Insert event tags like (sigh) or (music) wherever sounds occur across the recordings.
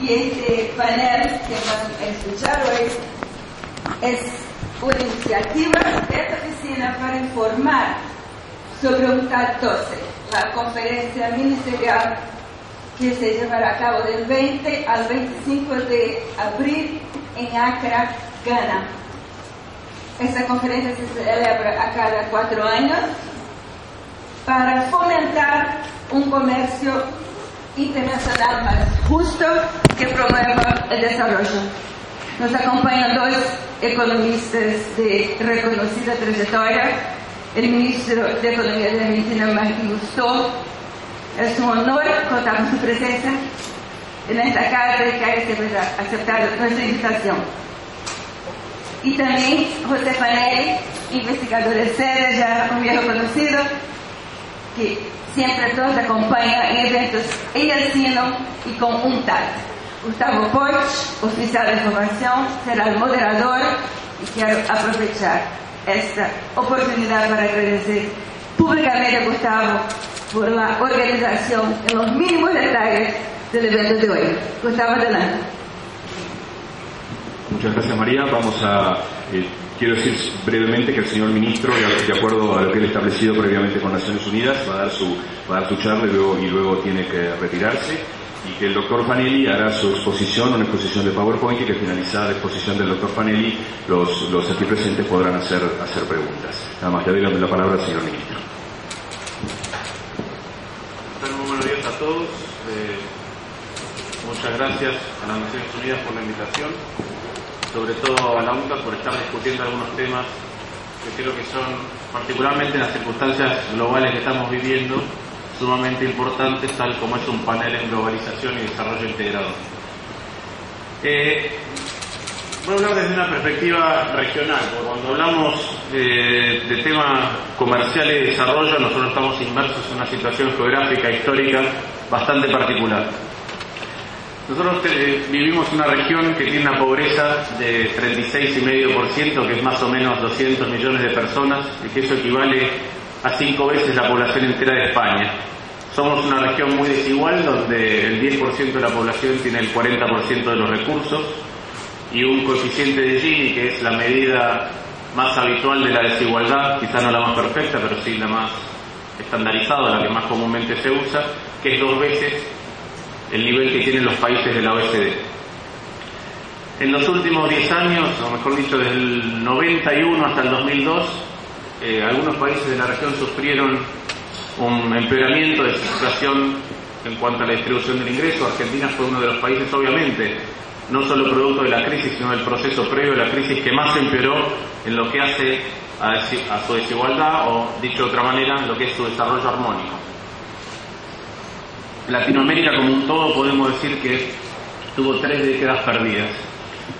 Y este panel que van a escuchar hoy es una iniciativa de esta oficina para informar sobre un CAT 12, la conferencia ministerial que se llevará a cabo del 20 al 25 de abril en Accra, Ghana. Esta conferencia se celebra a cada cuatro años para fomentar un comercio internacional más justo que promueva el desarrollo. Nos acompañan dos economistas de reconocida trayectoria, el ministro de Economía de Argentina, Martín Gusto. Es un honor contar con su presencia en esta casa y que haya aceptado nuestra invitación. Y también José Fanelli, investigador de sede, ya un viejo conocido, que siempre nos acompaña en eventos en el sino y con un TAT. Gustavo Poch, oficial de formación, será el moderador y quiero aprovechar esta oportunidad para agradecer públicamente a Gustavo por la organización en los mínimos detalles del evento de hoy. Gustavo, adelante. Muchas gracias María. Vamos a, eh, quiero decir brevemente que el señor ministro, de, acuerdo a lo que él establecido previamente con Naciones Unidas, va a dar su, va a dar su charla y luego, y luego tiene que retirarse y que el doctor Fanelli hará su exposición, una exposición de PowerPoint y que finalizada la exposición del doctor Fanelli los, los aquí presentes podrán hacer, hacer preguntas. Nada más, le doy la, la palabra al señor ministro. Muy buenos días a todos. Eh, muchas gracias a las Naciones Unidas por la invitación, sobre todo a la UNCA por estar discutiendo algunos temas que creo que son, particularmente en las circunstancias globales que estamos viviendo, sumamente importantes, tal como es un panel en globalización y desarrollo integrado. Eh, voy a hablar desde una perspectiva regional, porque cuando hablamos eh, de tema comercial y desarrollo, nosotros estamos inmersos en una situación geográfica, histórica, bastante particular. Nosotros eh, vivimos una región que tiene una pobreza de 36,5%, que es más o menos 200 millones de personas, y que eso equivale a cinco veces la población entera de España. Somos una región muy desigual donde el 10% de la población tiene el 40% de los recursos y un coeficiente de Gini, que es la medida más habitual de la desigualdad, quizá no la más perfecta, pero sí la más estandarizada, la que más comúnmente se usa, que es dos veces el nivel que tienen los países de la OECD. En los últimos 10 años, o mejor dicho, desde el 91 hasta el 2002, eh, algunos países de la región sufrieron un empeoramiento de su situación en cuanto a la distribución del ingreso. Argentina fue uno de los países, obviamente, no solo producto de la crisis, sino del proceso previo a la crisis que más empeoró en lo que hace a, su desigualdad o, dicho de otra manera, en lo que es su desarrollo armónico. Latinoamérica como un todo podemos decir que tuvo tres décadas perdidas.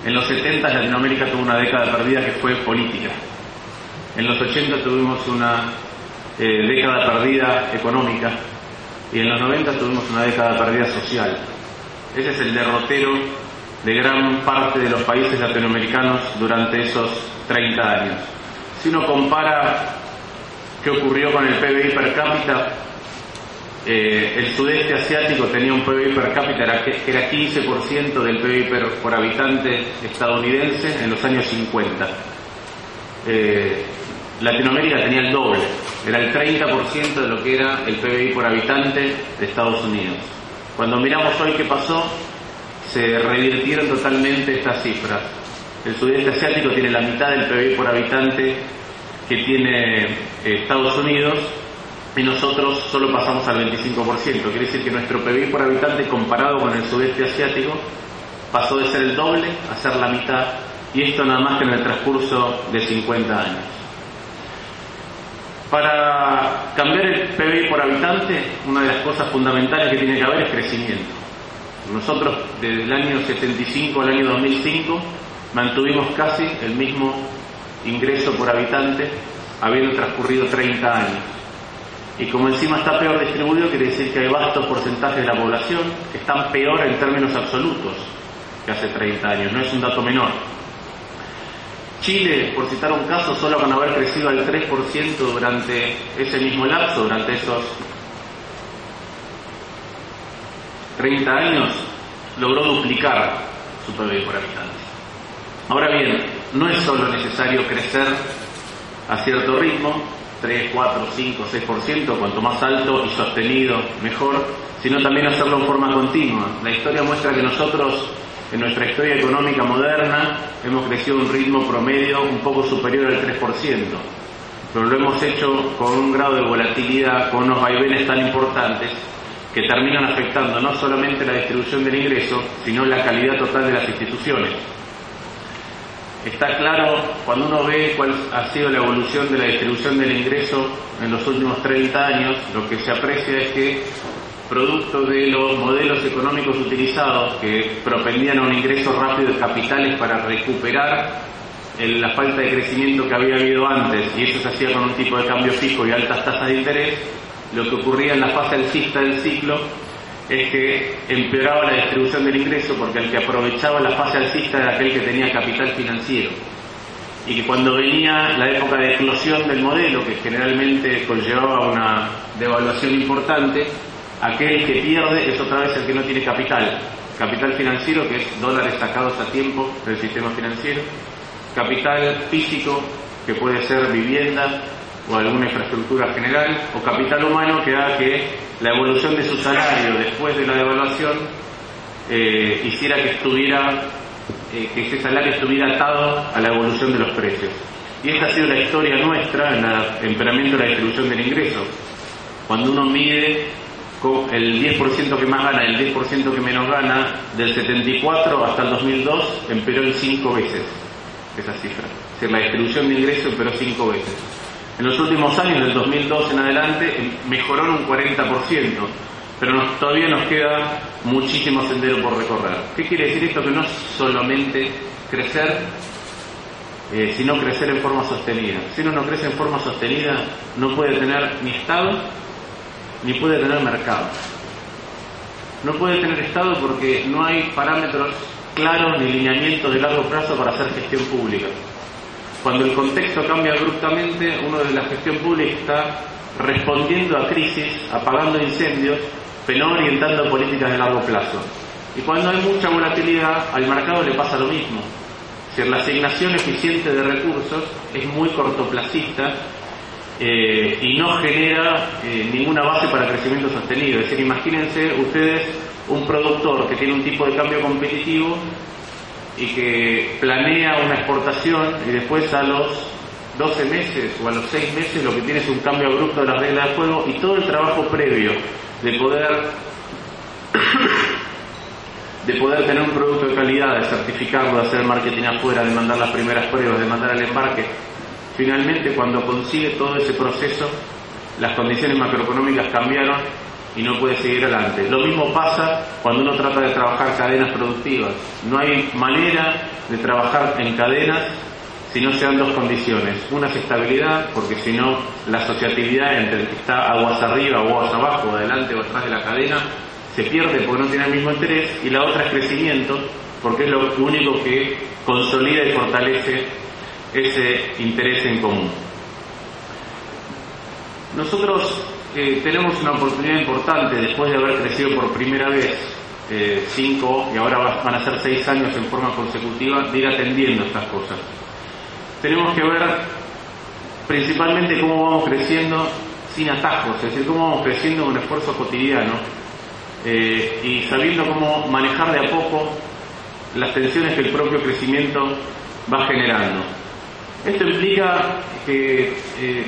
En los 70 Latinoamérica tuvo una década perdida que fue política. En los 80 tuvimos una eh, década perdida económica y en los 90 tuvimos una década perdida social. Ese es el derrotero de gran parte de los países latinoamericanos durante esos 30 años. Si uno compara qué ocurrió con el PBI per cápita, eh, el sudeste asiático tenía un PBI per cápita que era 15% del PBI per, por habitante estadounidense en los años 50. Eh, Latinoamérica tenía el doble, era el 30% de lo que era el PBI por habitante de Estados Unidos. Cuando miramos hoy qué pasó, se revirtieron totalmente estas cifras. El sudeste asiático tiene la mitad del PBI por habitante que tiene eh, Estados Unidos y nosotros solo pasamos al 25%. Quiere decir que nuestro PBI por habitante comparado con el sudeste asiático pasó de ser el doble a ser la mitad y esto nada más que en el transcurso de 50 años. Para cambiar el PBI por habitante, una de las cosas fundamentales que tiene que haber es crecimiento. Nosotros desde el año 75 al año 2005 mantuvimos casi el mismo ingreso por habitante, habiendo transcurrido 30 años. Y como encima está peor distribuido, quiere decir que hay vastos porcentajes de la población que están peor en términos absolutos que hace 30 años, no es un dato menor. Chile, por citar un caso, solo con haber crecido al 3% durante ese mismo lapso, durante esos 30 años, logró duplicar su PIB por habitante. Ahora bien, no es solo necesario crecer a cierto ritmo, 3, 4, 5, 6%, cuanto más alto y sostenido, mejor, sino también hacerlo en forma continua. La historia muestra que nosotros, en nuestra historia económica moderna, hemos crecido a un ritmo promedio un poco superior al 3%, pero lo hemos hecho con un grado de volatilidad, con unos vaivenes tan importantes que terminan afectando no solamente la distribución del ingreso, sino la calidad total de las instituciones. Está claro cuando uno ve cuál ha sido la evolución de la distribución del ingreso en los últimos 30 años, lo que se aprecia es que producto de los modelos económicos utilizados que propendían a un ingreso rápido de capitales para recuperar la falta de crecimiento que había habido antes, y eso se hacía con un tipo de cambio fijo y altas tasas de interés, lo que ocurría en la fase alcista del ciclo es que empeoraba la distribución del ingreso porque el que aprovechaba la fase alcista era aquel que tenía capital financiero. Y que cuando venía la época de explosión del modelo, que generalmente conllevaba una devaluación importante, aquel que pierde es otra vez el que no tiene capital. Capital financiero, que es dólares sacados a tiempo del sistema financiero. Capital físico, que puede ser vivienda, o alguna infraestructura general, o capital humano que haga que la evolución de su salario después de la devaluación eh, hiciera que estuviera eh, que ese salario estuviera atado a la evolución de los precios. Y esta ha sido la historia nuestra en el empeoramiento de la distribución del ingreso. Cuando uno mide el 10% que más gana el 10% que menos gana, del 74 hasta el 2002 empeoró en 5 veces esa cifra. Es decir, la distribución de ingresos empeoró 5 veces. En los últimos años, del 2002 en adelante, mejoró un 40%, pero todavía nos queda muchísimo sendero por recorrer. ¿Qué quiere decir esto? Que no es solamente crecer, eh, sino crecer en forma sostenida. Si uno no crece en forma sostenida, no puede tener ni Estado, ni puede tener mercado. No puede tener Estado porque no hay parámetros claros ni lineamientos de largo plazo para hacer gestión pública. Cuando el contexto cambia abruptamente, uno de la gestión pública está respondiendo a crisis, apagando incendios, pero no orientando políticas de largo plazo. Y cuando hay mucha volatilidad, al mercado le pasa lo mismo. Si la asignación eficiente de recursos es muy cortoplacista eh, y no genera eh, ninguna base para crecimiento sostenido. Es decir, imagínense ustedes un productor que tiene un tipo de cambio competitivo y que planea una exportación y después a los 12 meses o a los 6 meses lo que tiene es un cambio abrupto de las reglas de juego y todo el trabajo previo de poder (coughs) de poder tener un producto de calidad, de certificarlo, de hacer marketing afuera, de mandar las primeras pruebas, de mandar al embarque. Finalmente, cuando consigue todo ese proceso, las condiciones macroeconómicas cambiaron y no puede seguir adelante. Lo mismo pasa cuando uno trata de trabajar cadenas productivas. No hay manera de trabajar en cadenas si no se dan dos condiciones. Una es estabilidad, porque si no la asociatividad entre el que está aguas arriba aguas abajo, adelante o atrás de la cadena, se pierde porque no tiene el mismo interés. Y la otra es crecimiento, porque es lo único que consolida y fortalece ese interés en común. Nosotros tenemos una oportunidad importante después de haber crecido por primera vez eh, cinco y ahora van a ser seis años en forma consecutiva de ir atendiendo estas cosas. Tenemos que ver principalmente cómo vamos creciendo sin atajos, es decir, cómo vamos creciendo con esfuerzo cotidiano eh, y sabiendo cómo manejar de a poco las tensiones que el propio crecimiento va generando. Esto implica que eh,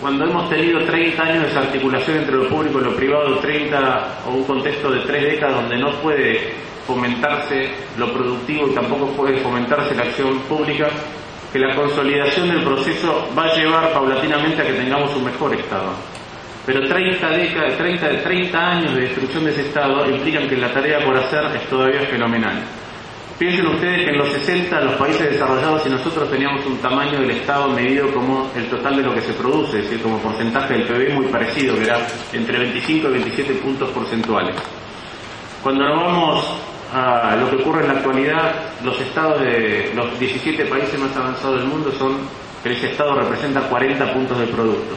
cuando hemos tenido 30 años de desarticulación entre lo público y lo privado, 30 o un contexto de tres décadas donde no puede fomentarse lo productivo y tampoco puede fomentarse la acción pública, que la consolidación del proceso va a llevar paulatinamente a que tengamos un mejor Estado. Pero 30, décadas, 30, 30 años de destrucción de ese Estado implican que la tarea por hacer es todavía fenomenal. Piensen ustedes que en los 60 los países desarrollados y nosotros teníamos un tamaño del Estado medido como el total de lo que se produce, es decir, como porcentaje del PIB muy parecido, que era entre 25 y 27 puntos porcentuales. Cuando nos vamos a lo que ocurre en la actualidad, los estados de los 17 países más avanzados del mundo son que ese estado representa 40 puntos del producto.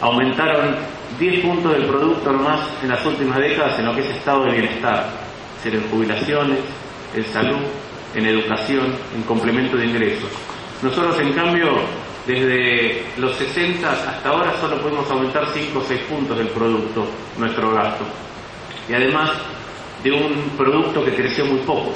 Aumentaron 10 puntos del producto nomás en las últimas décadas en lo que es estado de bienestar, es en jubilaciones, en salud, en educación, en complemento de ingresos. Nosotros, en cambio, desde los 60 hasta ahora solo podemos aumentar 5 o 6 puntos del producto, nuestro gasto. Y además, de un producto que creció muy poco.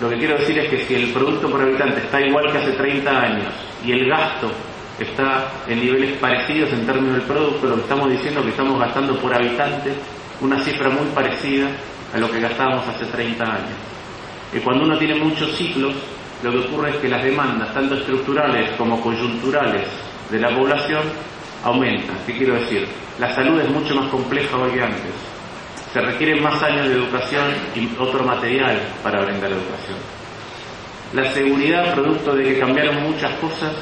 Lo que quiero decir es que si el producto por habitante está igual que hace 30 años y el gasto está en niveles parecidos en términos del producto, lo que estamos diciendo es que estamos gastando por habitante una cifra muy parecida a lo que gastábamos hace 30 años. Y cuando uno tiene muchos ciclos, lo que ocurre es que las demandas, tanto estructurales como coyunturales de la población, aumentan. ¿Qué quiero decir? La salud es mucho más compleja hoy que antes se requieren más años de educación y otro material para brindar educación. La seguridad, producto de que cambiaron muchas cosas,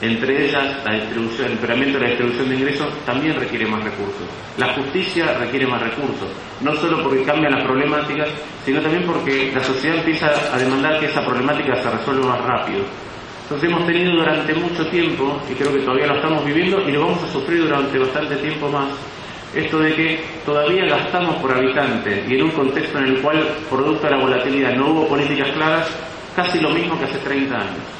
entre ellas la distribución, el empeoramiento de la distribución de ingresos, también requiere más recursos. La justicia requiere más recursos, no solo porque cambian las problemáticas, sino también porque la sociedad empieza a demandar que esa problemática se resuelva más rápido. Entonces hemos tenido durante mucho tiempo, y creo que todavía lo estamos viviendo, y lo vamos a sufrir durante bastante tiempo más, esto de que todavía gastamos por habitante y en un contexto en el cual, producto de la volatilidad, no hubo políticas claras, casi lo mismo que hace 30 años.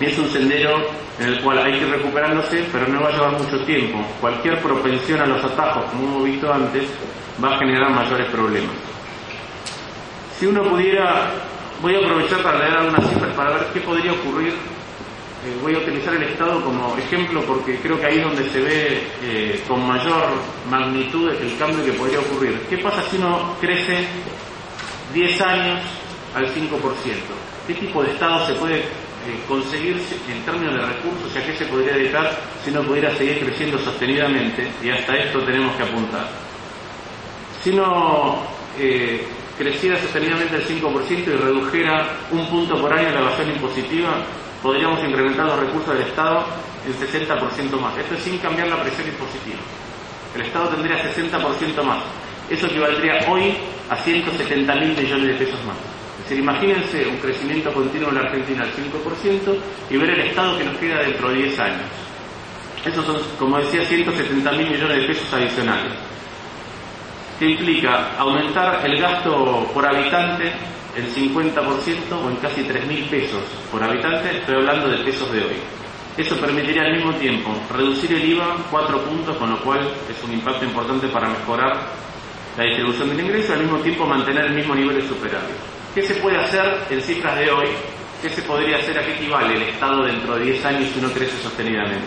Es un sendero en el cual hay que ir recuperándose, pero no va a llevar mucho tiempo. Cualquier propensión a los atajos, como hemos visto antes, va a generar mayores problemas. Si uno pudiera, voy a aprovechar para leer algunas cifras para ver qué podría ocurrir eh, voy a utilizar el Estado como ejemplo porque creo que ahí es donde se ve eh, con mayor magnitud el cambio que podría ocurrir. ¿Qué pasa si uno crece 10 años al 5%? ¿Qué tipo de Estado se puede eh, conseguir en términos de recursos y a qué se podría dedicar si uno pudiera seguir creciendo sostenidamente? Y hasta esto tenemos que apuntar. Si uno creciera sostenidamente el 5% y redujera un punto por año la evasión impositiva, podríamos incrementar los recursos del Estado en 60% más. Esto es sin cambiar la presión impositiva. El Estado tendría 60% más. Eso equivaldría hoy a 170 mil millones de pesos más. Imagínense un crecimiento continuo en la Argentina al 5% y ver el Estado que nos queda dentro de 10 años. Esos son, como decía, 170 mil millones de pesos adicionales. ¿Qué implica? Aumentar el gasto por habitante el 50% o en casi 3.000 pesos por habitante, estoy hablando de pesos de hoy. Eso permitiría al mismo tiempo reducir el IVA 4 puntos, con lo cual es un impacto importante para mejorar la distribución del ingreso y al mismo tiempo mantener el mismo nivel de superávit. ¿Qué se puede hacer en cifras de hoy? ¿Qué se podría hacer? ¿A qué equivale el Estado dentro de 10 años si uno crece sostenidamente?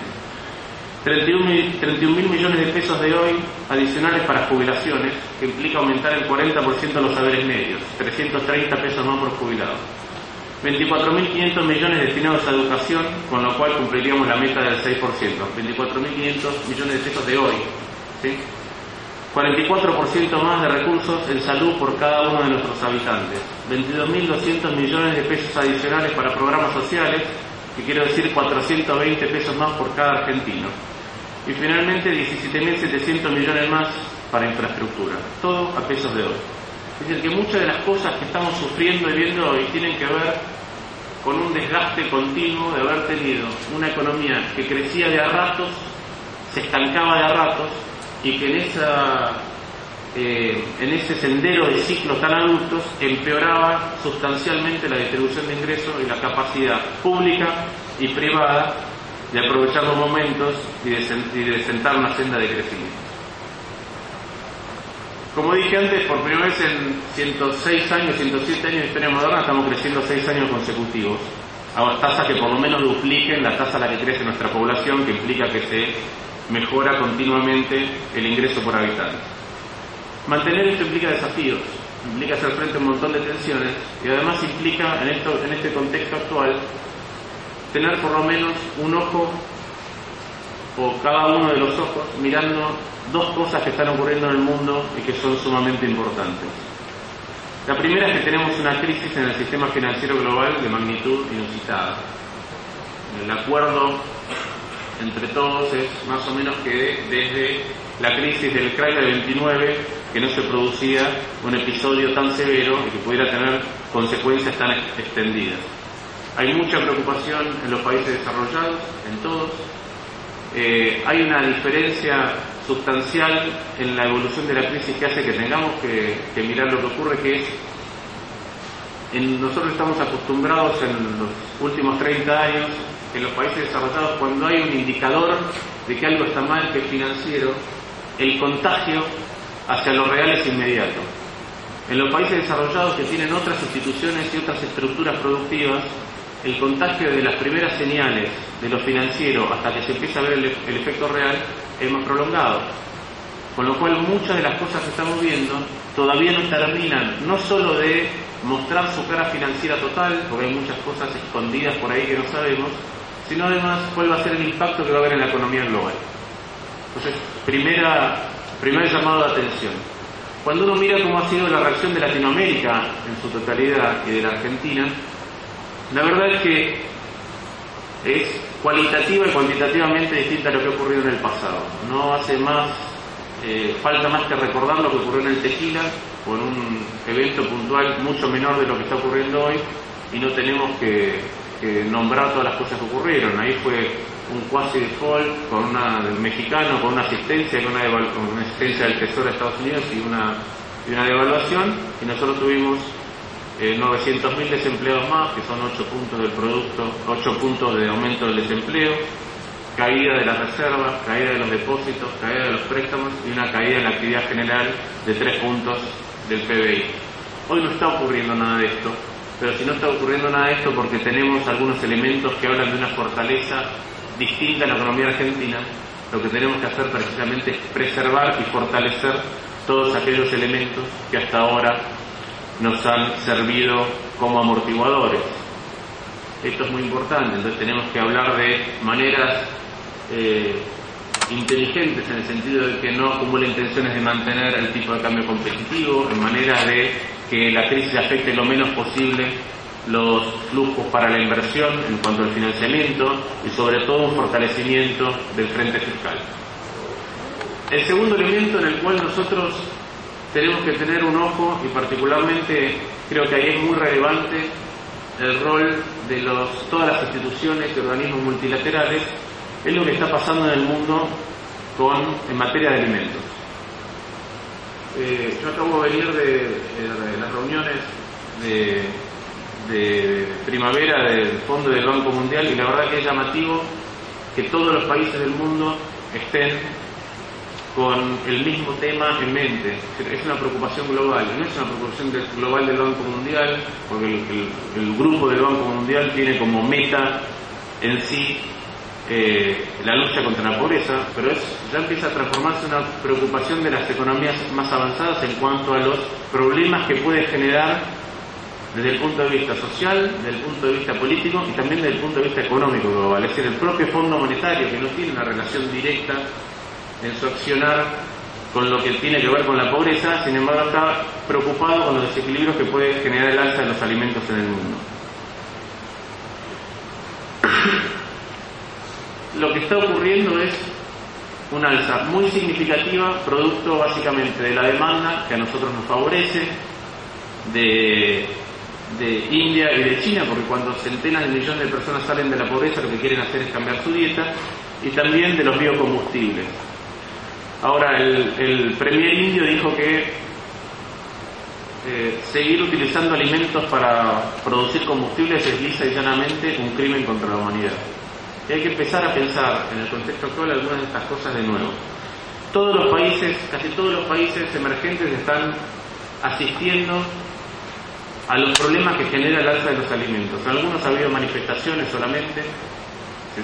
31 mil millones de pesos de hoy adicionales para jubilaciones, que implica aumentar el 40% de los saberes medios, 330 pesos más por jubilado. 24.500 millones destinados a educación, con lo cual cumpliríamos la meta del 6%. 24.500 millones de pesos de hoy. 44% más de recursos en salud por cada uno de nuestros habitantes. 22.200 millones de pesos adicionales para programas sociales, que quiero decir 420 pesos más por cada argentino y finalmente 17.700 millones más para infraestructura, todo a pesos de oro. Es decir, que muchas de las cosas que estamos sufriendo y viendo hoy tienen que ver con un desgaste continuo de haber tenido una economía que crecía de a ratos, se estancaba de a ratos y que en, esa, eh, en ese sendero de ciclos tan adultos empeoraba sustancialmente la distribución de ingresos y la capacidad pública y privada de aprovechar los momentos y de, sentar una senda de crecimiento. Como dije antes, por primera vez en 106 años, 107 años de historia moderna, estamos creciendo 6 años consecutivos, a tasas que por lo menos dupliquen la tasa a la que crece nuestra población, que implica que se mejora continuamente el ingreso por habitante. Mantener esto implica desafíos, implica hacer frente a un montón de tensiones y además implica en, esto, en este contexto actual tener por lo menos un ojo o cada uno de los ojos mirando dos cosas que están ocurriendo en el mundo y que son sumamente importantes. La primera es que tenemos una crisis en el sistema financiero global de magnitud inusitada. El acuerdo entre todos es más o menos que desde la crisis del Craig del 29 que no se producía un episodio tan severo y que pudiera tener consecuencias tan extendidas. Hay mucha preocupación en los países desarrollados, en todos. Eh, hay una diferencia sustancial en la evolución de la crisis que hace que tengamos que, mirar lo que ocurre, que es, en, nosotros estamos acostumbrados en los últimos 30 años, en los países desarrollados, cuando hay un indicador de que algo está mal, que es financiero, el contagio hacia lo real es inmediato. En los países desarrollados que tienen otras instituciones y otras estructuras productivas, el contagio de las primeras señales de lo financiero hasta que se empieza a ver el, efecto real es más prolongado. Con lo cual muchas de las cosas que estamos viendo todavía no terminan, no solo de mostrar su cara financiera total, porque hay muchas cosas escondidas por ahí que no sabemos, sino además cuál va a ser el impacto que va a haber en la economía global. Entonces, primera, primer llamado de atención. Cuando uno mira cómo ha sido la reacción de Latinoamérica en su totalidad y de la Argentina, la verdad es que es cualitativa y cuantitativamente distinta a lo que ha ocurrido en el pasado. No hace más, eh, falta más que recordar lo que ocurrió en el Tequila, con un evento puntual mucho menor de lo que está ocurriendo hoy, y no tenemos que, nombrar todas las cosas que ocurrieron. Ahí fue un cuasi default con una del mexicano, con una asistencia, con una asistencia del Tesoro de Estados Unidos y una, y una devaluación, y nosotros tuvimos eh, 900.000 desempleados más, que son 8 puntos del producto, 8 puntos de aumento del desempleo, caída de las reservas, caída de los depósitos, caída de los préstamos y una caída en la actividad general de 3 puntos del PBI. Hoy no está ocurriendo nada de esto, pero si no está ocurriendo nada de esto porque tenemos algunos elementos que hablan de una fortaleza distinta en la economía argentina, lo que tenemos que hacer precisamente es preservar y fortalecer todos aquellos elementos que hasta ahora nos han servido como amortiguadores. Esto es muy importante, entonces tenemos que hablar de maneras eh, inteligentes en el sentido de que no acumulen intenciones de mantener el tipo de cambio competitivo, en manera de que la crisis afecte lo menos posible los flujos para la inversión en cuanto al financiamiento y sobre todo un fortalecimiento del frente fiscal. El segundo elemento en el cual nosotros tenemos que tener un ojo y particularmente creo que ahí es muy relevante el rol de los, todas las instituciones y organismos multilaterales es lo que está pasando en el mundo con, en materia de alimentos. Eh, yo acabo de venir de, las reuniones de, de, primavera del Fondo del Banco Mundial y la verdad que es llamativo que todos los países del mundo estén con el mismo tema en mente. Es una preocupación global, no es una preocupación global del Banco Mundial, porque el, grupo del Banco Mundial tiene como meta en sí eh, la lucha contra la pobreza, pero es, ya empieza a transformarse una preocupación de las economías más avanzadas en cuanto a los problemas que puede generar desde el punto de vista social, desde el punto de vista político y también desde el punto de vista económico global. Es decir, el propio Fondo Monetario, que no tiene una relación directa en su accionar con lo que tiene que ver con la pobreza, sin embargo está preocupado con los desequilibrios que puede generar el alza de los alimentos en el mundo. Lo que está ocurriendo es una alza muy significativa, producto básicamente de la demanda que a nosotros nos favorece, de, India y de China, porque cuando centenas de millones de personas salen de la pobreza lo que quieren hacer es cambiar su dieta, y también de los biocombustibles. Ahora, el, Premier indio dijo que eh, seguir utilizando alimentos para producir combustibles es lisa y llanamente un crimen contra la humanidad. Y hay que empezar a pensar en el contexto actual algunas de estas cosas de nuevo. Todos los países, casi todos los países emergentes están asistiendo a los problemas que genera el alza de los alimentos. En algunos ha habido manifestaciones solamente,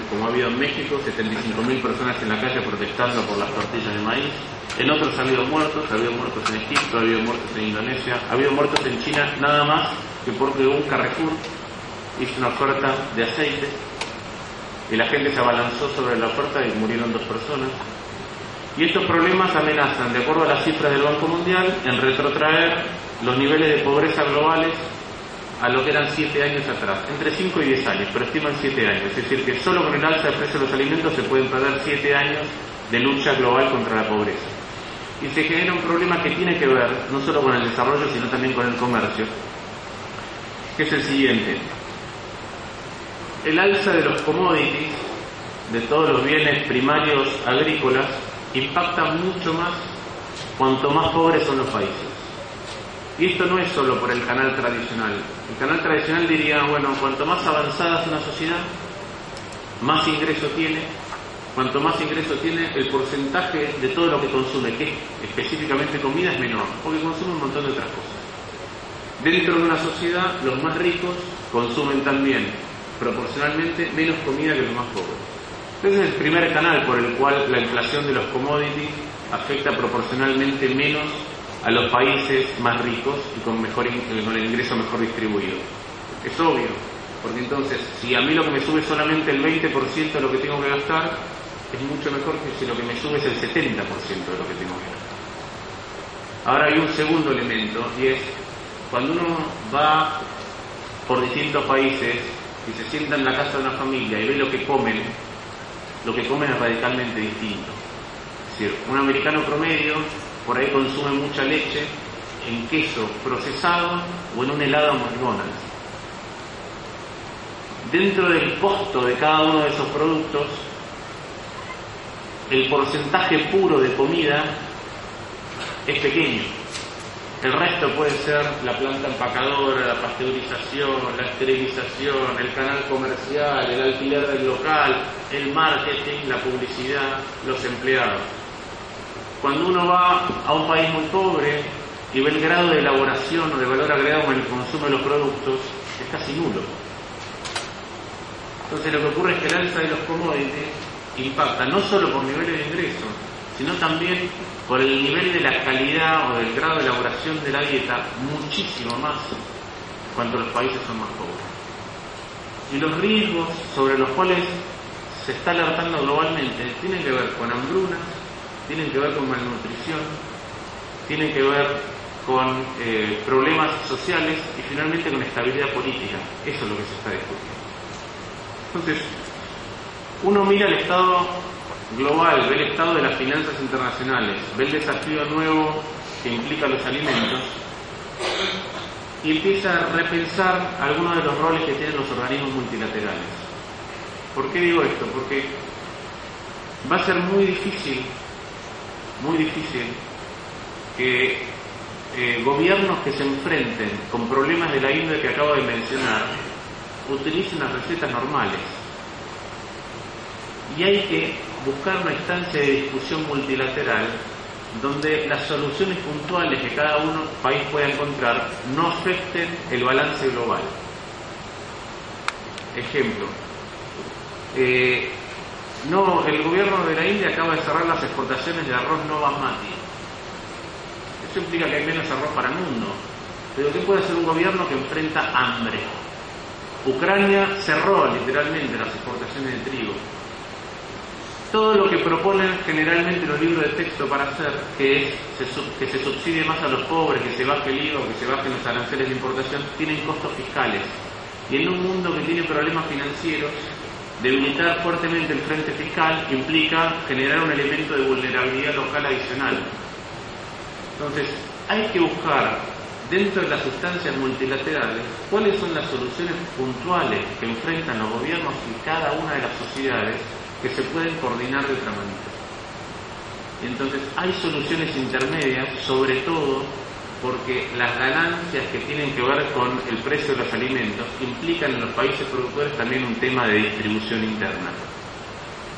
como ha habido en México, 75.000 personas en la calle protestando por las tortillas de maíz. En otros ha habido muertos, ha habido muertos en Egipto, ha habido muertos en Indonesia, ha habido muertos en China, nada más que porque un Carrefour hizo una oferta de aceite y la gente se abalanzó sobre la oferta y murieron dos personas. Y estos problemas amenazan, de acuerdo a las cifras del Banco Mundial, en retrotraer los niveles de pobreza globales a lo que eran 7 años atrás, entre 5 y 10 años, pero estiman 7 años. Es decir, que solo con el alza de precio de los alimentos se pueden perder 7 años de lucha global contra la pobreza. Y se genera un problema que tiene que ver no solo con el desarrollo, sino también con el comercio, que es el siguiente. El alza de los commodities, de todos los bienes primarios agrícolas, impacta mucho más cuanto más pobres son los países. Y esto no es solo por el canal tradicional. El canal tradicional diría, bueno, cuanto más avanzada es una sociedad, más ingreso tiene. Cuanto más ingreso tiene, el porcentaje de todo lo que consume, que es específicamente comida, es menor, porque consume un montón de otras cosas. Dentro de una sociedad, los más ricos consumen también proporcionalmente menos comida que los más pobres. Ese es el primer canal por el cual la inflación de los commodities afecta proporcionalmente menos a los países más ricos y con, mejor, con el ingreso mejor distribuido. Es obvio, porque entonces, si a mí lo que me sube solamente el 20% de lo que tengo que gastar, es mucho mejor que si lo que me sube es el 70% de lo que tengo que gastar. Ahora hay un segundo elemento, y es cuando uno va por distintos países y se sienta en la casa de una familia y ve lo que comen, lo que comen es radicalmente distinto. Es decir, un americano promedio por ahí consume mucha leche en queso procesado o en un helado McDonald's. Dentro del costo de cada uno de esos productos, el porcentaje puro de comida es pequeño. El resto puede ser la planta empacadora, la pasteurización, la esterilización, el canal comercial, el alquiler del local, el marketing, la publicidad, los empleados. Cuando uno va a un país muy pobre y ve el grado de elaboración o de valor agregado en el consumo de los productos, es casi nulo. Entonces lo que ocurre es que el alza de los commodities impacta no solo por niveles de ingresos, sino también por el nivel de la calidad o del grado de elaboración de la dieta muchísimo más cuando los países son más pobres. Y los riesgos sobre los cuales se está alertando globalmente tienen que ver con hambrunas, tienen que ver con malnutrición, tienen que ver con eh, problemas sociales y finalmente con estabilidad política. Eso es lo que se está discutiendo. Entonces, uno mira el estado global, ve el estado de las finanzas internacionales, ve el desafío nuevo que implica los alimentos y empieza a repensar algunos de los roles que tienen los organismos multilaterales. ¿Por qué digo esto? Porque va a ser muy difícil muy difícil que eh, gobiernos que se enfrenten con problemas de la índole que acabo de mencionar utilicen las recetas normales. Y hay que buscar una instancia de discusión multilateral donde las soluciones puntuales que cada uno país pueda encontrar no afecten el balance global. Ejemplo, eh, no, el gobierno de la India acaba de cerrar las exportaciones de arroz no basmati. Eso implica que hay menos arroz para el mundo. Pero ¿qué puede hacer un gobierno que enfrenta hambre? Ucrania cerró literalmente las exportaciones de trigo. Todo lo que proponen generalmente los libros de texto para hacer, que es que se subsidie más a los pobres, que se baje el IVA, que se bajen los aranceles de importación, tienen costos fiscales. Y en un mundo que tiene problemas financieros, Debilitar fuertemente el frente fiscal implica generar un elemento de vulnerabilidad local adicional. Entonces, hay que buscar dentro de las instancias multilaterales cuáles son las soluciones puntuales que enfrentan los gobiernos y cada una de las sociedades que se pueden coordinar de otra manera. Entonces hay soluciones intermedias, sobre todo porque las ganancias que tienen que ver con el precio de los alimentos implican en los países productores también un tema de distribución interna.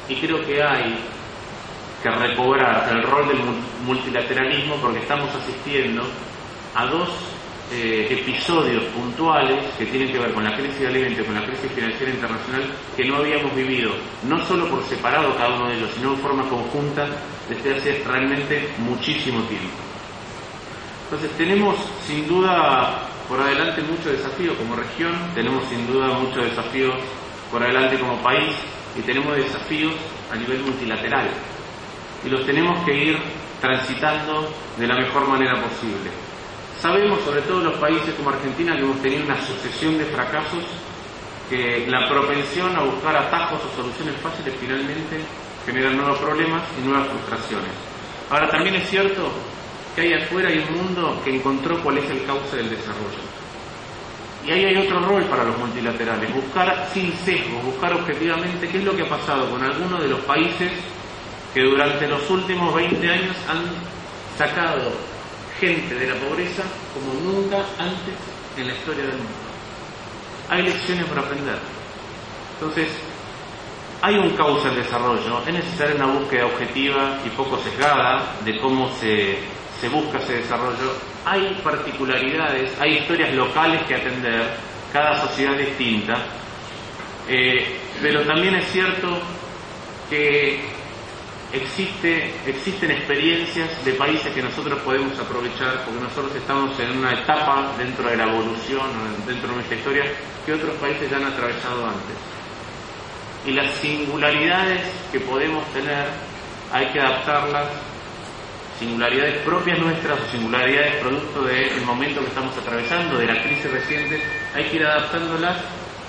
Y creo que hay que recobrar el rol del multilateralismo porque estamos asistiendo a dos eh, episodios puntuales que tienen que ver con la crisis de alimentos, con la crisis financiera internacional que no habíamos vivido, no solo por separado cada uno de ellos, sino en forma conjunta desde hace realmente muchísimo tiempo. Entonces tenemos sin duda por adelante mucho desafío como región, tenemos sin duda muchos desafíos por adelante como país y tenemos desafíos a nivel multilateral y los tenemos que ir transitando de la mejor manera posible. Sabemos, sobre todo los países como Argentina, que hemos tenido una sucesión de fracasos, que la propensión a buscar atajos o soluciones fáciles finalmente generan nuevos problemas y nuevas frustraciones. Ahora, también es cierto que hay afuera hay un mundo que encontró cuál es el cauce del desarrollo. Y ahí hay otro rol para los multilaterales, buscar sin sesgo, buscar objetivamente qué es lo que ha pasado con algunos de los países que durante los últimos 20 años han sacado gente de la pobreza como nunca antes en la historia del mundo. Hay lecciones para aprender. Entonces, hay un causa del desarrollo, es necesaria una búsqueda objetiva y poco sesgada de cómo se, se busca ese desarrollo. Hay particularidades, hay historias locales que atender, cada sociedad distinta, eh, pero también es cierto que existe, existen experiencias de países que nosotros podemos aprovechar porque nosotros estamos en una etapa dentro de la evolución, dentro de nuestra historia, que otros países ya han atravesado antes. Y las singularidades que podemos tener hay que adaptarlas, singularidades propias nuestras o singularidades producto del momento que estamos atravesando, de la crisis reciente, hay que ir adaptándolas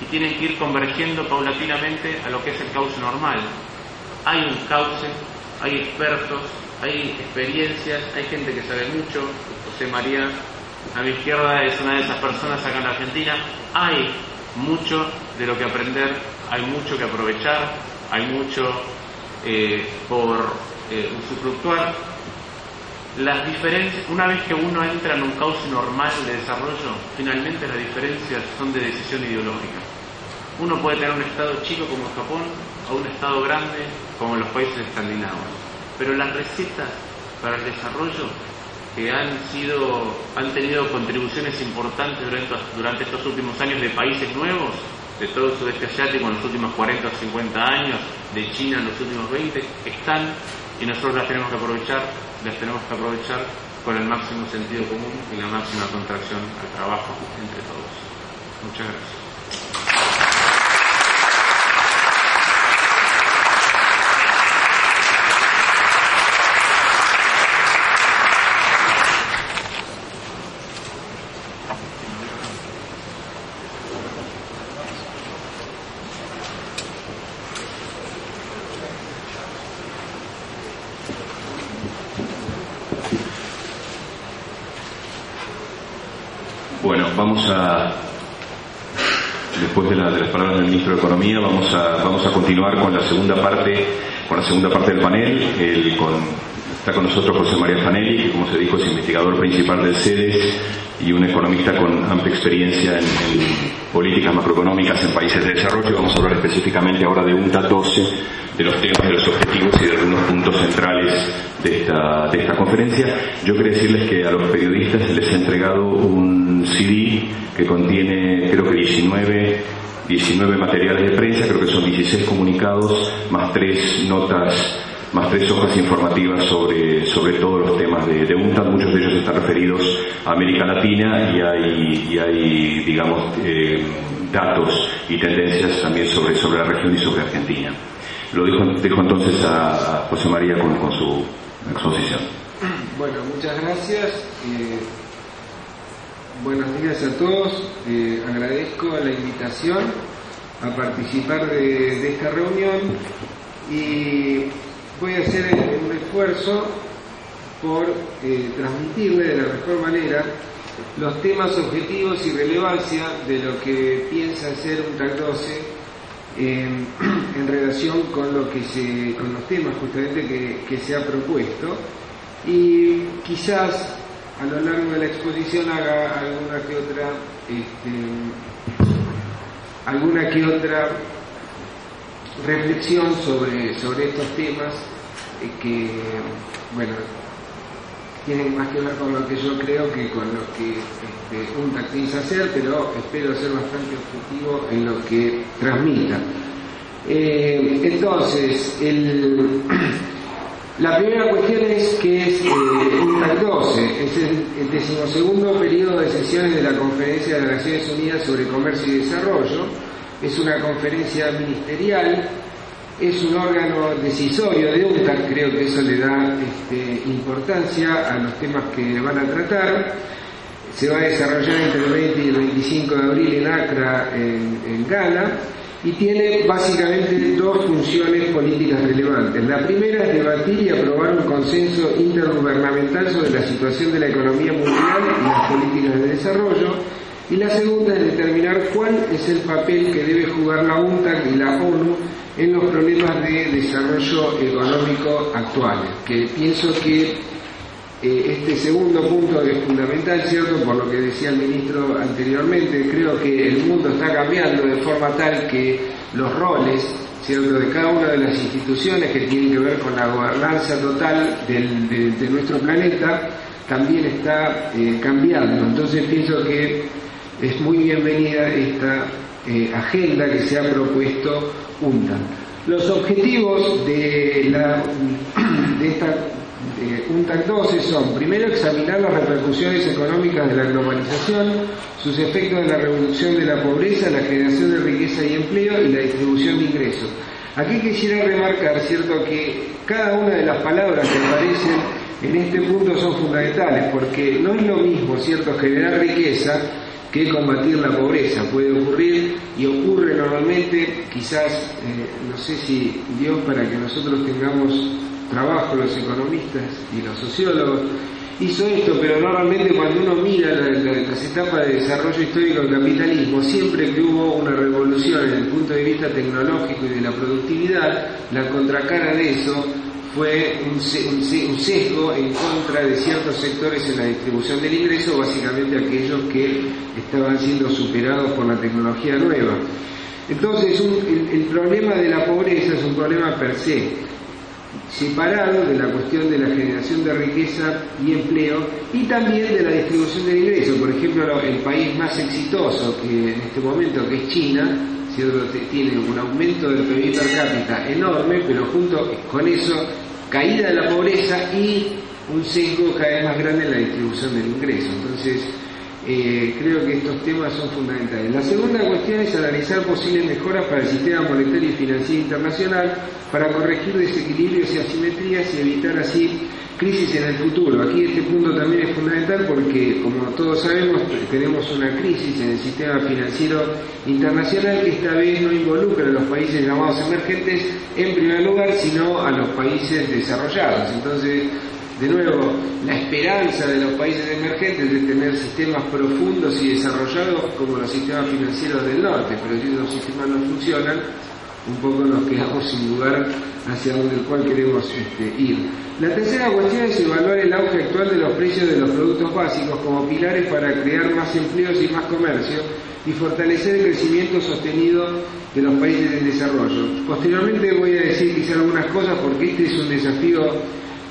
y tienen que ir convergiendo paulatinamente a lo que es el cauce normal. Hay un cauce, hay expertos, hay experiencias, hay gente que sabe mucho, José María a mi izquierda es una de esas personas acá en la Argentina, hay mucho de lo que aprender hay mucho que aprovechar, hay mucho eh, por eh, usufructuar. Las diferencias, una vez que uno entra en un cauce normal de desarrollo, finalmente las diferencias son de decisión ideológica. Uno puede tener un estado chico como Japón o un estado grande como los países escandinavos, pero las recetas para el desarrollo que han sido han tenido contribuciones importantes durante, durante estos últimos años de países nuevos de todo el sudeste asiático en los últimos 40 o 50 años, de China en los últimos 20, están y nosotros las tenemos que aprovechar, las tenemos que aprovechar con el máximo sentido común y la máxima contracción al trabajo entre todos. Muchas gracias. A, después de, las palabras del ministro de Economía, vamos a, vamos a continuar con la segunda parte, con la segunda parte del panel, está con nosotros José María Fanelli, que como se dijo es investigador principal del CEDES y un economista con amplia experiencia en, políticas macroeconómicas en países de desarrollo. Vamos a hablar específicamente ahora de UNTA 12, de los temas, de los objetivos y de algunos puntos centrales de esta, de esta conferencia. Yo quería decirles que a los periodistas les he entregado un CD que contiene creo que 19 19 materiales de prensa, creo que son 16 comunicados, más tres notas, más tres hojas informativas sobre, sobre todos los temas de, de UNTAD. Muchos de ellos están referidos a América Latina y hay, y hay digamos, eh, datos y tendencias también sobre, sobre la región y sobre Argentina. Lo dejo, dejo entonces a José María con, su exposición. Bueno, muchas gracias. Eh, buenos días a todos. Eh, agradezco la invitación a participar de, esta reunión y voy a hacer un esfuerzo por eh, transmitirle de la mejor manera los temas objetivos y relevancia de lo que piensa ser un TAC 12 (clears throat) en relación con lo que se, con los temas justamente que, se ha propuesto. Y quizás a lo largo de la exposición haga alguna que otra este, alguna que otra reflexión sobre, sobre estos temas eh, que bueno tienen más que ver con lo que yo creo que con lo que este, un piensa hacer, pero espero ser bastante objetivo en lo que transmita. Eh, entonces, el, (clears throat) la primera cuestión es que es eh, un 12, es el, decimosegundo periodo de sesiones de la Conferencia de las Naciones Unidas sobre Comercio y Desarrollo. Es una conferencia ministerial es un órgano decisorio de UNTAC, creo que eso le da este, importancia a los temas que van a tratar. Se va a desarrollar entre el 20 y el 25 de abril en Accra, en, en Ghana, y tiene básicamente dos funciones políticas relevantes. La primera es debatir y aprobar un consenso intergubernamental sobre la situación de la economía mundial y las políticas de desarrollo. Y la segunda es determinar cuál es el papel que debe jugar la UNTAC y la ONU en los problemas de desarrollo económico actuales, que pienso que eh, este segundo punto es fundamental, ¿cierto? Por lo que decía el ministro anteriormente, creo que el mundo está cambiando de forma tal que los roles, ¿cierto?, de cada una de las instituciones que tienen que ver con la gobernanza total de, nuestro planeta, también está eh, cambiando. Entonces pienso que es muy bienvenida esta eh, agenda que se ha propuesto UNTA. Los objetivos de (clears throat) esta eh, UNTAC 12 son, primero, examinar las repercusiones económicas de la globalización, sus efectos en la reducción de la pobreza, la generación de riqueza y empleo y la distribución de ingresos. Aquí quisiera remarcar, cierto, que cada una de las palabras que aparecen en este punto son fundamentales, porque no es lo mismo, cierto, generar riqueza que combatir la pobreza. Puede ocurrir y ocurre normalmente, quizás, eh, no sé si Dios para que nosotros tengamos trabajo, los economistas y los sociólogos, hizo esto, pero normalmente cuando uno mira las etapas de desarrollo histórico del capitalismo, siempre que hubo una revolución en el punto de vista tecnológico y de la productividad, la contracara de eso fue un, sesgo en contra de ciertos sectores en la distribución del ingreso, básicamente aquellos que estaban siendo superados por la tecnología nueva. Entonces, el, problema de la pobreza es un problema per se, separado de la cuestión de la generación de riqueza y empleo y también de la distribución del ingreso. Por ejemplo, el país más exitoso que en este momento, que es China, tiene un aumento del PIB per cápita enorme, pero junto con eso caída de la pobreza y un sesgo cada vez más grande en la distribución del ingreso. Entonces, eh, creo que estos temas son fundamentales. La segunda cuestión es analizar posibles mejoras para el sistema monetario y financiero internacional para corregir desequilibrios y asimetrías y evitar así crisis en el futuro. Aquí este punto también es fundamental porque, como todos sabemos, tenemos una crisis en el sistema financiero internacional que esta vez no involucra a los países llamados emergentes en primer lugar, sino a los países desarrollados. Entonces, de nuevo, la esperanza de los países emergentes de tener sistemas profundos y desarrollados como los sistemas financieros del norte, pero si esos sistemas no funcionan, un poco nos quedamos sin lugar hacia donde el cual queremos este, ir. La tercera cuestión es evaluar el auge actual de los precios de los productos básicos como pilares para crear más empleos y más comercio y fortalecer el crecimiento sostenido de los países en desarrollo. Posteriormente voy a decir quizá algunas cosas porque este es un desafío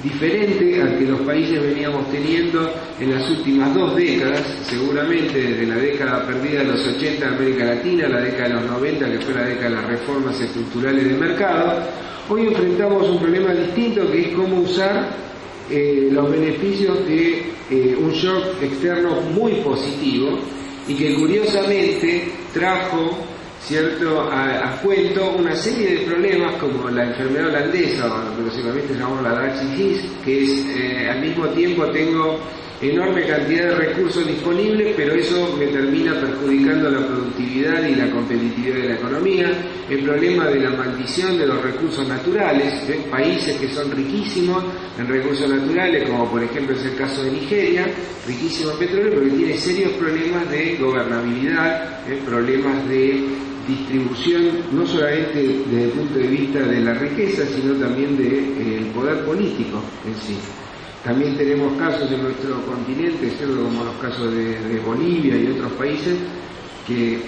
diferente al que los países veníamos teniendo en las últimas dos décadas, seguramente desde la década perdida de los 80 en América Latina, la década de los 90 que fue la década de las reformas estructurales del mercado, hoy enfrentamos un problema distinto que es cómo usar eh, los beneficios de eh, un shock externo muy positivo y que curiosamente trajo ¿cierto? A, cuento una serie de problemas como la enfermedad holandesa, o lo que economistas llamamos la Dutch que es eh, al mismo tiempo tengo enorme cantidad de recursos disponibles, pero eso me termina perjudicando la productividad y la competitividad de la economía, el problema de la maldición de los recursos naturales, países que son riquísimos en recursos naturales, como por ejemplo es el caso de Nigeria, riquísimo en petróleo, pero que tiene serios problemas de gobernabilidad, problemas de distribución no solamente desde el punto de vista de la riqueza, sino también del de, eh, poder político en sí. También tenemos casos en nuestro continente, como los casos de, Bolivia y otros países, que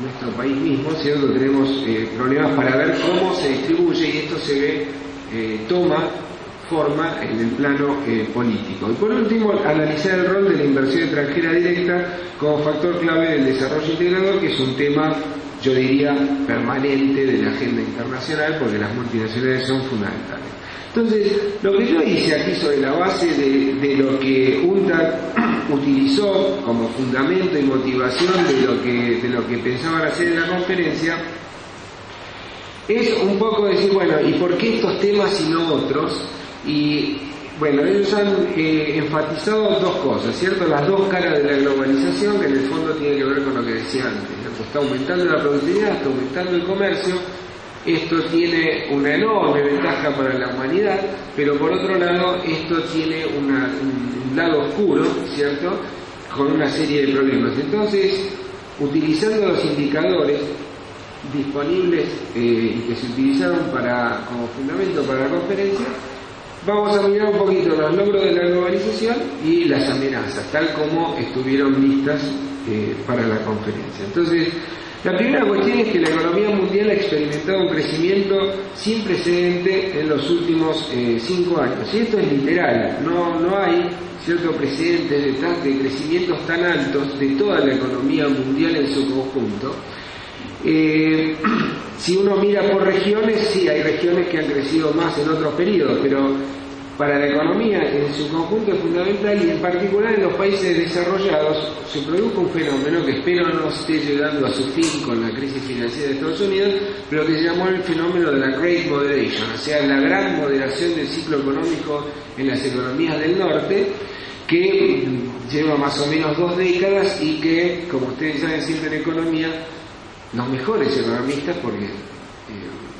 nuestro país mismo, ¿cierto? tenemos eh, problemas para ver cómo se distribuye y esto se ve, eh, toma forma en el plano eh, político. Y por último, analizar el rol de la inversión extranjera directa como factor clave del desarrollo integrador, que es un tema, yo diría, permanente de la agenda internacional, porque las multinacionales son fundamentales. Entonces, lo que yo hice aquí sobre la base de, lo que UNTAC (clears throat) utilizó como fundamento y motivación de lo que, de lo que pensaban hacer en la conferencia, es un poco decir, bueno, ¿y por qué estos temas y no otros? Y bueno, ellos han eh, enfatizado dos cosas, ¿cierto? Las dos caras de la globalización, que en el fondo tiene que ver con lo que decía antes. Está aumentando la productividad, está aumentando el comercio, esto tiene una enorme ventaja para la humanidad, pero por otro lado, esto tiene un lado oscuro, ¿cierto? Con una serie de problemas. Entonces, utilizando los indicadores disponibles eh, y que se utilizaron para, como fundamento para la conferencia, vamos a mirar un poquito los logros de la globalización y las amenazas, tal como estuvieron listas eh, para la conferencia. Entonces, la primera cuestión es que la economía mundial ha experimentado un crecimiento sin precedente en los últimos eh, cinco años. Y esto es literal, no, no hay cierto precedente de, de crecimientos tan altos de toda la economía mundial en su conjunto. Eh, (clears throat) si uno mira por regiones, sí, hay regiones que han crecido más en otros periodos, pero para la economía en su conjunto es fundamental y en particular en los países desarrollados se produjo un fenómeno que espero no esté llegando a su fin con la crisis financiera de Estados Unidos, pero que se llamó el fenómeno de la Great Moderation, o sea, la gran moderación del ciclo económico en las economías del norte, que lleva más o menos dos décadas y que, como ustedes saben siempre en economía, los mejores economistas, porque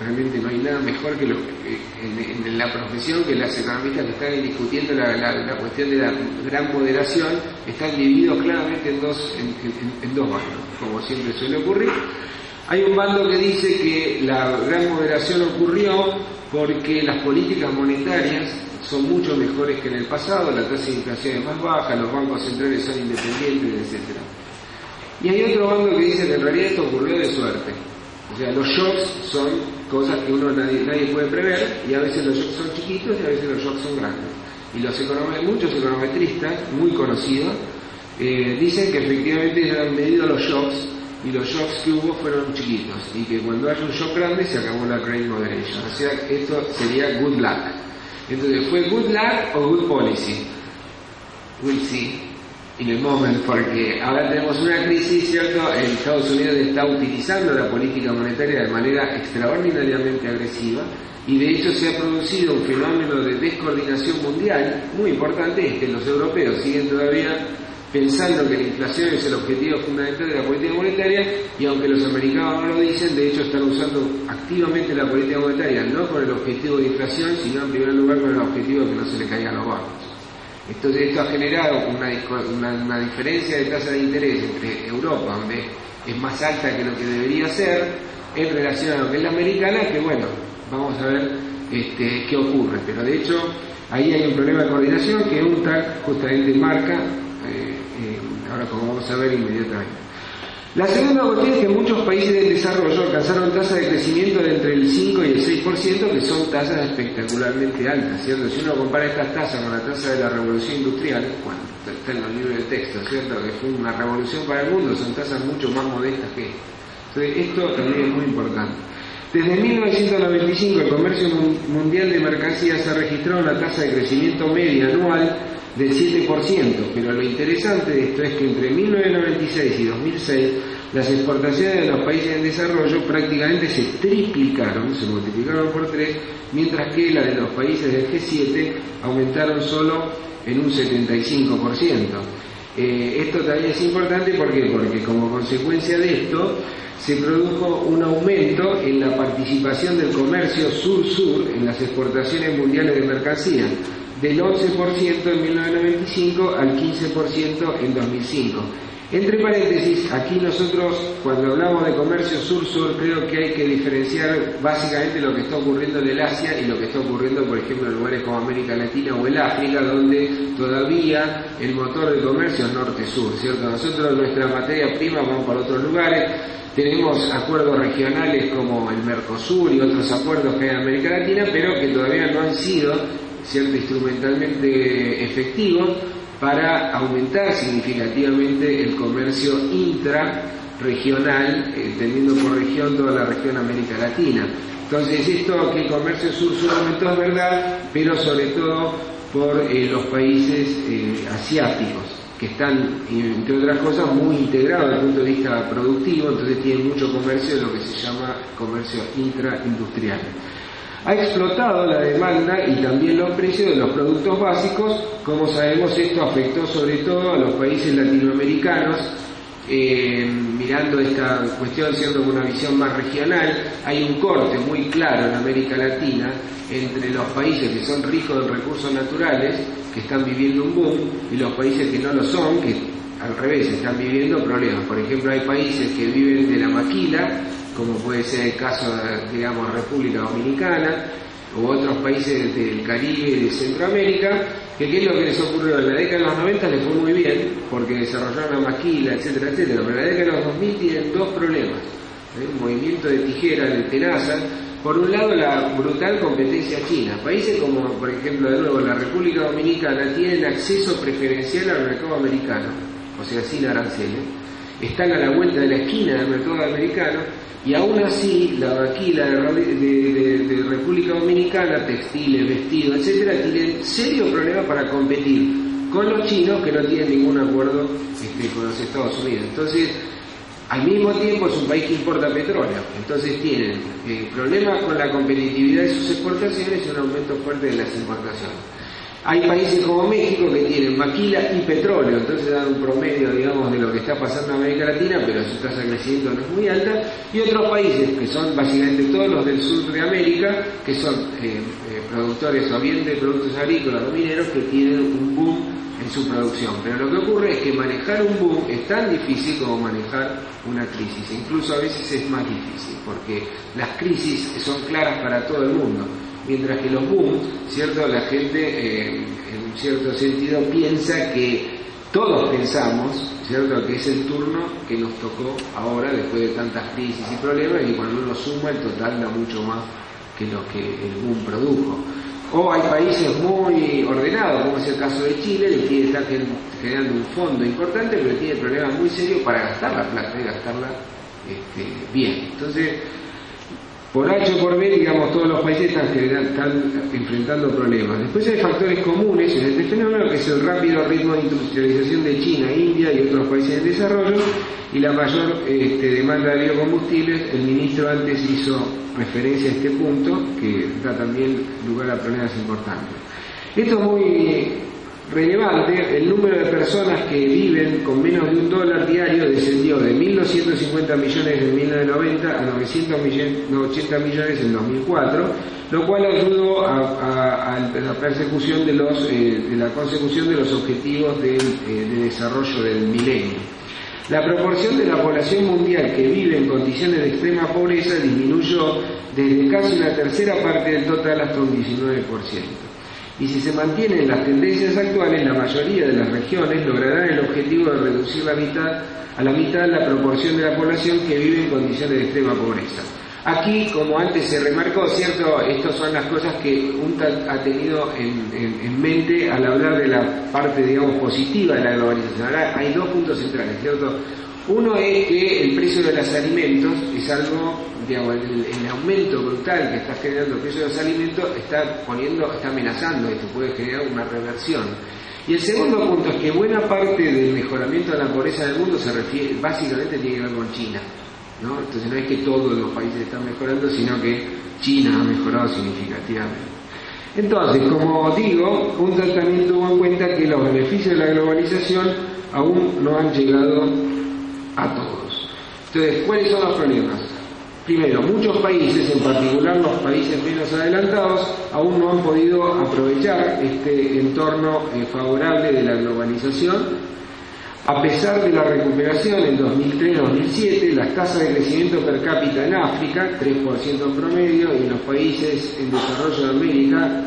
realmente no hay nada mejor que en, la profesión que las economistas que están discutiendo la, cuestión de la gran moderación están divididos claramente en dos, en, dos bandos, como siempre suele ocurrir. Hay un bando que dice que la gran moderación ocurrió porque las políticas monetarias son mucho mejores que en el pasado, la tasa de inflación es más baja, los bancos centrales son independientes, etc. Y hay otro bando que dice que en realidad esto ocurrió de suerte. O sea, los shocks son cosas que uno nadie, puede prever y a veces los shocks son chiquitos y a veces los shocks son grandes. Y los muchos econometristas muy conocidos eh, dicen que efectivamente ya han medido los shocks y los shocks que hubo fueron chiquitos y que cuando hay un shock grande se acabó la Great Moderation. O sea, esto sería good luck. Entonces, ¿fue good luck o good policy? We'll see en el momento, porque ahora tenemos una crisis, ¿cierto? Estados Unidos está utilizando la política monetaria de manera extraordinariamente agresiva y de hecho se ha producido un fenómeno de descoordinación mundial muy importante, es que los europeos siguen todavía pensando que la inflación es el objetivo fundamental de la política monetaria y aunque los americanos no lo dicen, de hecho están usando activamente la política monetaria no con el objetivo de inflación, sino en primer lugar con el objetivo de que no se le caigan los bancos. Entonces esto ha generado una, diferencia de tasa de interés entre Europa, donde es más alta que lo que debería ser, en relación a lo que es la americana, que bueno, vamos a ver este, qué ocurre. Pero de hecho, ahí hay un problema de coordinación que UNTAC justamente marca, eh, eh, ahora como vamos a ver inmediatamente. La segunda cuestión es que muchos países de desarrollo alcanzaron tasas de crecimiento de entre el 5 y el 6%, que son tasas espectacularmente altas, ¿cierto? Si uno compara estas tasas con la tasa de la revolución industrial, bueno, está en los libros de texto, ¿cierto? Que fue una revolución para el mundo, son tasas mucho más modestas que esta. Entonces, esto también es muy importante. Desde 1995 el comercio mundial de mercancías ha registrado una tasa de crecimiento media anual del 7%, pero lo interesante de esto es que entre 1996 y 2006 las exportaciones de los países en desarrollo prácticamente se triplicaron, se multiplicaron por tres, mientras que las de los países del G7 aumentaron solo en un 75%. Eh, esto también es importante porque como consecuencia de esto se produjo un aumento en la participación del comercio sur-sur en las exportaciones mundiales de mercancías del 11% en 1995 al 15% en 2005. Entre paréntesis, aquí nosotros cuando hablamos de comercio sur-sur creo que hay que diferenciar básicamente lo que está ocurriendo en el Asia y lo que está ocurriendo por ejemplo en lugares como América Latina o el África donde todavía el motor de comercio es norte-sur, ¿cierto? Nosotros nuestra materia prima vamos para otros lugares, tenemos acuerdos regionales como el Mercosur y otros acuerdos que hay en América Latina, pero que todavía no han sido instrumentalmente efectivos para aumentar significativamente el comercio intrarregional, entendiendo por región toda la región América Latina. Entonces esto que el comercio sur-sur aumentó es verdad, pero sobre todo por eh, los países eh, asiáticos, que están, entre otras cosas, muy integrados desde el punto de vista productivo, entonces tienen mucho comercio de lo que se llama comercio intraindustrial. Ha explotado la demanda y también los precios de los productos básicos. Como sabemos, esto afectó sobre todo a los países latinoamericanos. Eh, mirando esta cuestión siendo una visión más regional, hay un corte muy claro en América Latina entre los países que son ricos en recursos naturales, que están viviendo un boom, y los países que no lo son, que al revés están viviendo problemas. Por ejemplo, hay países que viven de la maquila, como puede ser el caso de, digamos, República Dominicana, u otros países del Caribe y de Centroamérica, que es lo que les ocurrió en la década de los 90 les fue muy bien, porque desarrollaron la maquila, etcétera, etcétera, pero en la década de los 2000 tienen dos problemas. ¿eh? Un movimiento de tijera, de tenaza, por un lado la brutal competencia china. Países como, por ejemplo, de nuevo, la República Dominicana tienen acceso preferencial al mercado americano, o sea, sin aranceles. Están a la vuelta de la esquina del mercado americano y aún así, la vaquila de, República Dominicana, textiles, vestidos, etcétera, tienen serio problema para competir con los chinos que no tienen ningún acuerdo este, con los Estados Unidos. Entonces, al mismo tiempo es un país que importa petróleo, entonces tienen eh, problemas con la competitividad de sus exportaciones y un aumento fuerte de las importaciones. Hay países como México que tienen maquila y petróleo, entonces dan un promedio, digamos, de lo que está pasando en América Latina, pero su tasa de crecimiento no es muy alta, y otros países que son básicamente todos los del sur de América, que son eh, eh, productores o bien de productos agrícolas o mineros, que tienen un boom en su producción. Pero lo que ocurre es que manejar un boom es tan difícil como manejar una crisis, incluso a veces es más difícil, porque las crisis son claras para todo el mundo mientras que los boom, ¿cierto? La gente eh, en cierto sentido piensa que todos pensamos, ¿cierto?, que es el turno que nos tocó ahora después de tantas crisis y problemas y cuando uno suma el total da mucho más que lo que el boom produjo. O hay países muy ordenados, como es el caso de Chile, que está generando un fondo importante, pero tiene problemas muy serios para gastar la plata y gastarla este, bien. Entonces, por H o por B, digamos, todos los países están, enfrentando problemas. Después hay factores comunes en este fenómeno, que es el rápido ritmo de industrialización de China, India y otros países en desarrollo, y la mayor este, demanda de biocombustibles. El ministro antes hizo referencia a este punto, que da también lugar a problemas importantes. Esto es muy relevante, el número de personas que viven con menos de un dólar diario descendió de 1.250 millones en 1990 a 980 millones en 2004, lo cual ayudó a, la persecución de, los, eh, consecución de los objetivos eh, de desarrollo del milenio. La proporción de la población mundial que vive en condiciones de extrema pobreza disminuyó desde casi una tercera parte del total hasta un 19% y si se mantienen las tendencias actuales, la mayoría de las regiones lograrán el objetivo de reducir la mitad, a la mitad la proporción de la población que vive en condiciones de extrema pobreza. Aquí, como antes se remarcó, cierto, estas son las cosas que UNTA ha tenido en, mente al hablar de la parte, digamos, positiva de la globalización. Hay dos puntos centrales, ¿cierto? Uno es que el precio de los alimentos es algo, digamos, el, aumento brutal que está generando el precio de los alimentos está poniendo, está amenazando esto, puede generar una reversión. Y el segundo punto es que buena parte del mejoramiento de la pobreza del mundo se refiere, básicamente tiene que ver con China. ¿no? Entonces no es que todos los países están mejorando, sino que China ha mejorado significativamente. Entonces, como digo, un también tuvo en cuenta que los beneficios de la globalización aún no han llegado a todos. Entonces, ¿cuáles son los problemas? Primero, muchos países, en particular los países menos adelantados, aún no han podido aprovechar este entorno eh, favorable de la globalización a pesar de la recuperación en 2003-2007, las tasas de crecimiento per cápita en África, 3% en promedio, y en los países en desarrollo de América,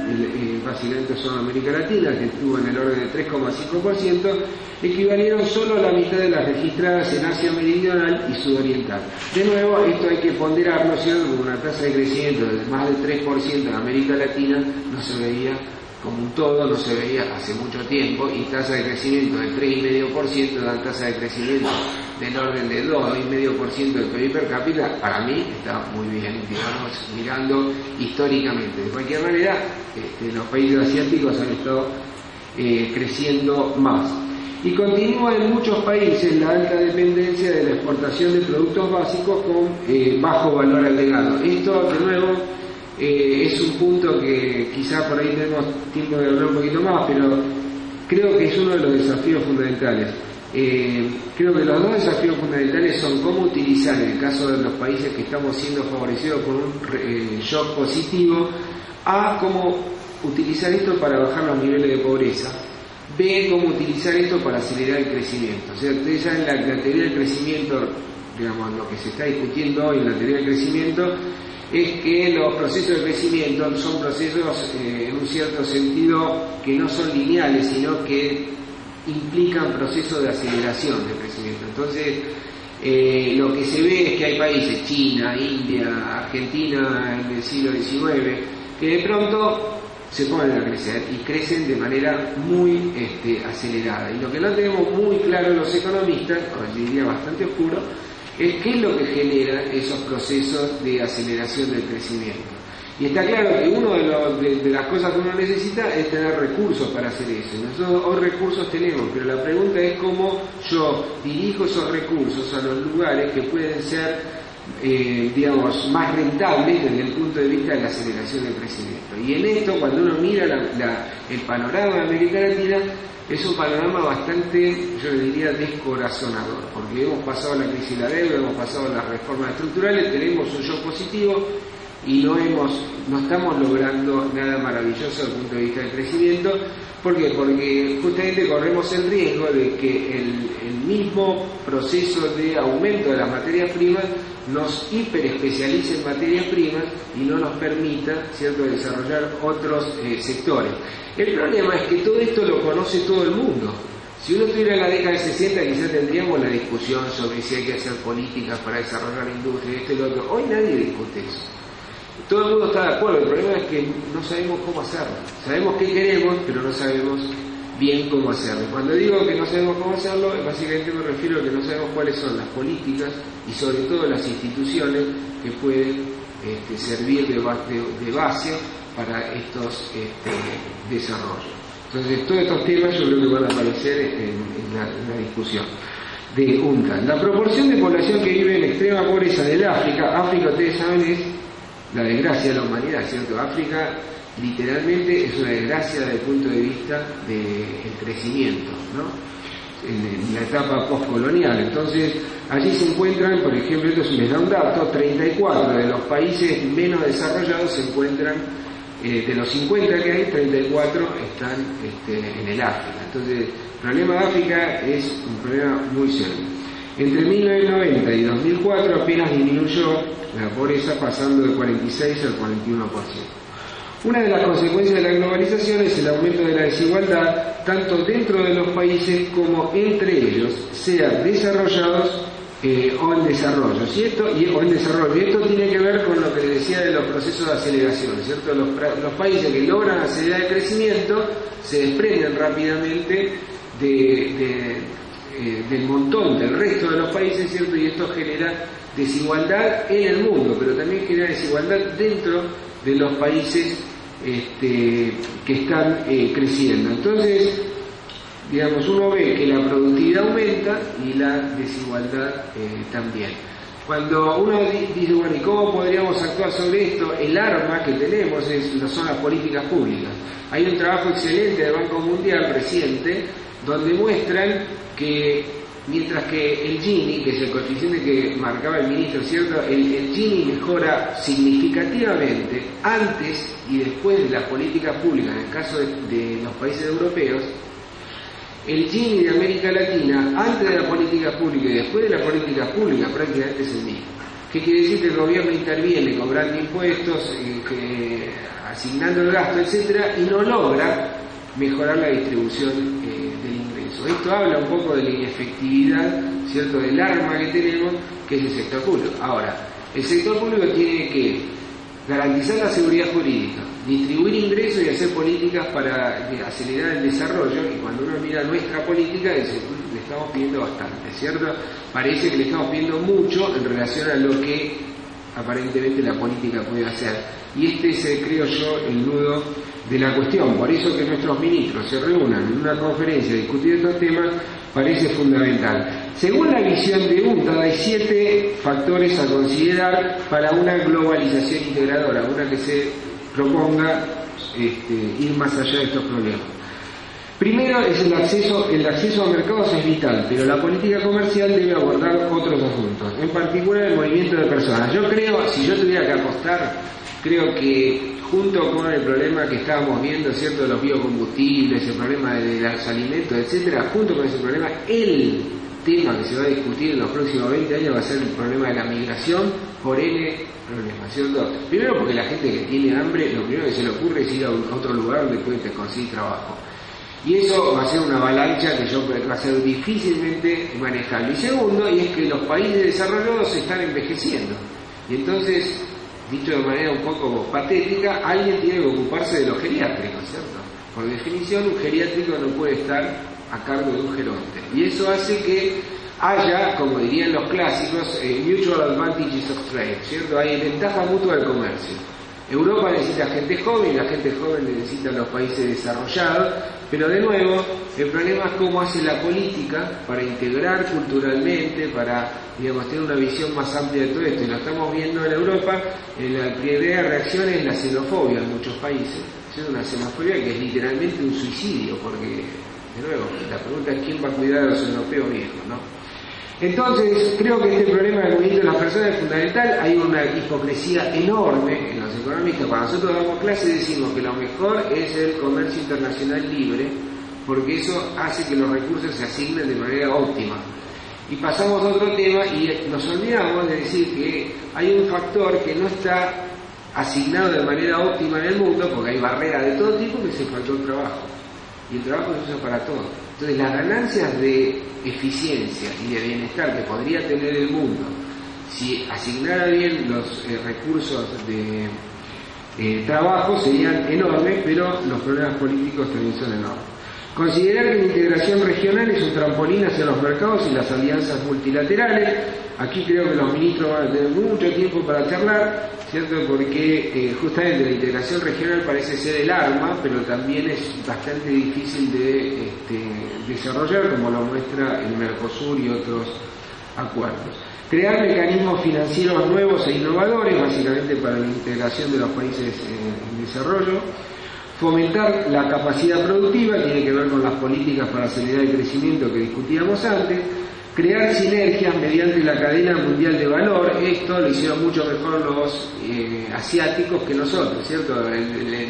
básicamente son América Latina, que estuvo en el orden de 3,5%, equivalieron solo a la mitad de las registradas en Asia Meridional y Sudoriental. De nuevo, esto hay que ponderarlo, ¿cierto? Con una tasa de crecimiento de más del 3% en América Latina no se veía como un todo no se veía hace mucho tiempo y tasa de crecimiento del 3,5%, una tasa de crecimiento del orden del 2,5% del PIB per cápita, para mí está muy bien, digamos, mirando históricamente. De cualquier manera, este, los países asiáticos han estado eh, creciendo más. Y continúa en muchos países la alta dependencia de la exportación de productos básicos con eh, bajo valor agregado. Esto, de nuevo, eh, es un punto que quizá por ahí tenemos tiempo de hablar un poquito más, pero creo que es uno de los desafíos fundamentales. Eh, creo que los dos desafíos fundamentales son cómo utilizar, en el caso de los países que estamos siendo favorecidos por un eh, shock positivo, A, cómo utilizar esto para bajar los niveles de pobreza, B, cómo utilizar esto para acelerar el crecimiento. O sea, ustedes saben la, la teoría del crecimiento, digamos, lo que se está discutiendo hoy en la teoría del crecimiento, es que los procesos de crecimiento son procesos eh, en un cierto sentido que no son lineales, sino que implican procesos de aceleración del crecimiento. Entonces, eh, lo que se ve es que hay países, China, India, Argentina en el siglo XIX, que de pronto se ponen a crecer y crecen de manera muy este, acelerada. Y lo que no tenemos muy claro los economistas, o diría bastante oscuro, qué es lo que genera esos procesos de aceleración del crecimiento. Y está claro que una de, de, las cosas que uno necesita es tener recursos para hacer eso. Nosotros hoy recursos tenemos, pero la pregunta es cómo yo dirijo esos recursos a los lugares que pueden ser, eh, digamos, más rentables desde el punto de vista de la aceleración del crecimiento. Y en esto, cuando uno mira el panorama de América Latina, es un panorama bastante, yo diría, descorazonador, porque hemos pasado la crisis de la deuda, hemos pasado las reformas estructurales, tenemos un shock positivo y no hemos, no estamos logrando nada maravilloso desde el punto de vista del crecimiento. ¿Por qué? Porque justamente corremos el riesgo de que el, mismo proceso de aumento de las materias primas nos hiperespecialice en materias primas y no nos permita ¿cierto? desarrollar otros eh, sectores. El problema es que todo esto lo conoce todo el mundo. Si uno estuviera en la década de 60 quizás tendríamos la discusión sobre si hay que hacer políticas para desarrollar la industria, esto y lo otro. Hoy nadie discute eso. Todo el mundo está de acuerdo, el problema es que no sabemos cómo hacerlo. Sabemos qué queremos, pero no sabemos bien cómo hacerlo. Cuando digo que no sabemos cómo hacerlo, básicamente me refiero a que no sabemos cuáles son las políticas y sobre todo las instituciones que pueden este, servir de, base para estos este, desarrollos. Entonces, todos estos temas yo creo que van a aparecer en, en, la, discusión de UNCA. La proporción de población que vive en extrema pobreza del África, África ustedes saben es la desgracia de la humanidad, ¿cierto? África literalmente es una desgracia desde el punto de vista del crecimiento, ¿no? En, la etapa postcolonial. Entonces, allí se encuentran, por ejemplo, esto les da un dato, 34 de los países menos desarrollados se encuentran, eh, de los 50 que hay, 34 están este, en el África. Entonces, el problema de África es un problema muy serio. Entre 1990 y 2004 apenas disminuyó la pobreza pasando del 46 al 41%. Una de las consecuencias de la globalización es el aumento de la desigualdad, tanto dentro de los países como entre ellos, sean desarrollados eh, o en desarrollo, ¿cierto? Y, o en desarrollo. Y esto tiene que ver con lo que decía de los procesos de aceleración, ¿cierto? Los, países que logran acelerar el crecimiento se desprenden rápidamente de, eh, del montón del resto de los países, ¿cierto? Y esto genera desigualdad en el mundo, pero también genera desigualdad dentro de los países este, que están eh, creciendo. Entonces, digamos, uno ve que la productividad aumenta y la desigualdad eh, también. Cuando uno dice, bueno, ¿y cómo podríamos actuar sobre esto? El arma que tenemos es, son las políticas públicas. Hay un trabajo excelente del Banco Mundial reciente donde muestran que mientras que el Gini, que es el coeficiente que marcaba el ministro, ¿cierto? El, Gini mejora significativamente antes y después de las políticas públicas, en el caso de, los países europeos, el Gini de América Latina, antes de la política pública y después de la política pública, prácticamente es el mismo. ¿Qué quiere decir que el gobierno interviene cobrando impuestos, eh, que, asignando el gasto, etcétera, y no logra mejorar la distribución eh? Esto habla un poco de la inefectividad, ¿cierto?, del arma que tenemos, que es el sector público. Ahora, el sector público tiene que garantizar la seguridad jurídica, distribuir ingresos y hacer políticas para acelerar el desarrollo. Y cuando uno mira nuestra política, le estamos pidiendo bastante, ¿cierto? Parece que le estamos pidiendo mucho en relación a lo que aparentemente la política puede hacer. Y este es, creo yo, el nudo de la cuestión. Por eso que nuestros ministros se reúnan en una conferencia a discutir estos temas parece fundamental. Según la visión de UNTAD, hay siete factores a considerar para una globalización integradora, una que se proponga este, ir más allá de estos problemas. Primero es el acceso, el acceso a mercados es vital, pero la política comercial debe abordar otros asuntos, en particular el movimiento de personas. Yo creo, si yo tuviera que apostar, creo que junto con el problema que estábamos viendo, ¿cierto?, de los biocombustibles, el problema de los alimentos, etcétera, junto con ese problema, el tema que se va a discutir en los próximos 20 años va a ser el problema de la migración por N problemas, ¿cierto? Primero porque la gente que tiene hambre, lo primero que se le ocurre es ir a otro lugar donde puede conseguir trabajo. Y eso va a ser una avalancha que yo, va a ser difícilmente manejable. Y segundo, y es que los países desarrollados se están envejeciendo. Y entonces, dicho de manera un poco patética, alguien tiene que ocuparse de los geriátricos, ¿cierto? Por definición, un geriátrico no puede estar a cargo de un geronte. Y eso hace que haya, como dirían los clásicos, eh, mutual advantages of trade, ¿cierto? Hay ventaja mutua del comercio. Europa necesita gente joven, la gente joven necesita los países desarrollados, pero de nuevo, el problema es cómo hace la política para integrar culturalmente, para digamos, tener una visión más amplia de todo esto. Y lo estamos viendo en Europa, en la primera reacción es la xenofobia en muchos países. Es una xenofobia que es literalmente un suicidio, porque, de nuevo, la pregunta es quién va a cuidar a los europeos viejos, ¿no? Entonces, creo que este problema del movimiento de las personas es fundamental. Hay una hipocresía enorme en los económicos. Cuando nosotros damos clases decimos que lo mejor es el comercio internacional libre, porque eso hace que los recursos se asignen de manera óptima. Y pasamos a otro tema y nos olvidamos de decir que hay un factor que no está asignado de manera óptima en el mundo, porque hay barreras de todo tipo, que es el factor trabajo. Y el trabajo se usa para todo. Entonces las ganancias de eficiencia y de bienestar que podría tener el mundo si asignara bien los eh, recursos de eh, trabajo serían enormes, pero los problemas políticos también son enormes. Considerar que la integración regional es un trampolín hacia los mercados y las alianzas multilaterales. Aquí creo que los ministros van a tener mucho tiempo para charlar, ¿cierto? Porque eh, justamente la integración regional parece ser el arma, pero también es bastante difícil de este, desarrollar, como lo muestra el Mercosur y otros acuerdos. Crear mecanismos financieros nuevos e innovadores, básicamente para la integración de los países en desarrollo Fomentar la capacidad productiva tiene que ver con las políticas para acelerar el crecimiento que discutíamos antes. Crear sinergias mediante la cadena mundial de valor, esto lo hicieron mucho mejor los eh, asiáticos que nosotros, ¿cierto?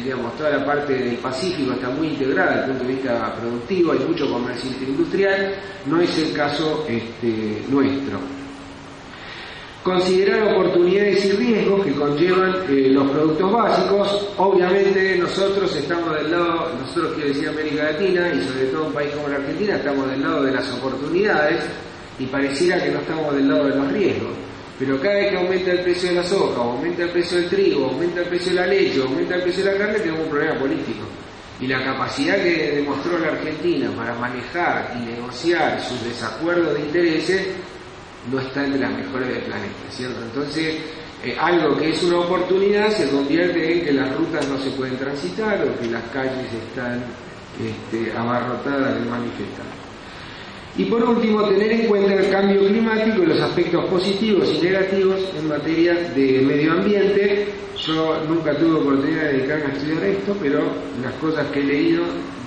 digamos, toda la parte del Pacífico está muy integrada desde el punto de vista productivo, hay mucho comercio industrial, no es el caso este, nuestro considerar oportunidades y riesgos que conllevan eh, los productos básicos. Obviamente nosotros estamos del lado, nosotros quiero decir América Latina y sobre todo un país como la Argentina, estamos del lado de las oportunidades y pareciera que no estamos del lado de los riesgos. Pero cada vez que aumenta el precio de la soja, aumenta el precio del trigo, aumenta el precio de la leche, aumenta el precio de la carne, tenemos un problema político. Y la capacidad que demostró la Argentina para manejar y negociar sus desacuerdos de intereses no está entre las mejores del planeta, ¿cierto? Entonces, eh, algo que es una oportunidad se convierte en que las rutas no se pueden transitar o que las calles están este, abarrotadas de manifestantes. Y por último, tener en cuenta el cambio climático y los aspectos positivos y negativos en materia de medio ambiente. Yo nunca tuve oportunidad de dedicarme a estudiar esto, pero las cosas que he leído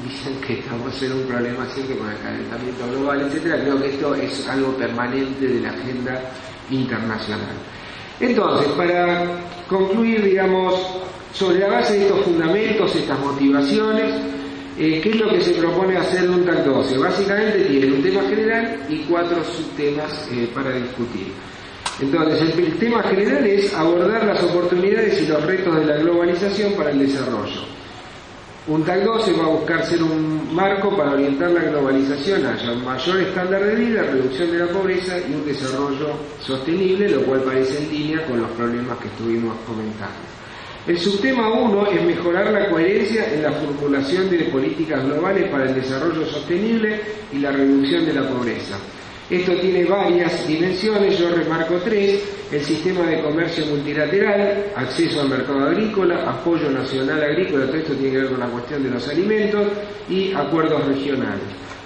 dicen que estamos en un problema siempre con el calentamiento global, etcétera. Creo que esto es algo permanente de la agenda internacional. Entonces, para concluir, digamos, sobre la base de estos fundamentos, estas motivaciones, eh, ¿qué es lo que se propone hacer un TAC 12? Básicamente tiene un tema general y cuatro subtemas eh, para discutir. Entonces, el tema general es abordar las oportunidades y los retos de la globalización para el desarrollo. Un TAC 12 va a buscar ser un marco para orientar la globalización hacia un mayor estándar de vida, reducción de la pobreza y un desarrollo sostenible, lo cual parece en línea con los problemas que estuvimos comentando. El subtema 1 es mejorar la coherencia en la formulación de políticas globales para el desarrollo sostenible y la reducción de la pobreza. Esto tiene varias dimensiones, yo remarco tres, el sistema de comercio multilateral, acceso al mercado agrícola, apoyo nacional agrícola, todo esto tiene que ver con la cuestión de los alimentos y acuerdos regionales,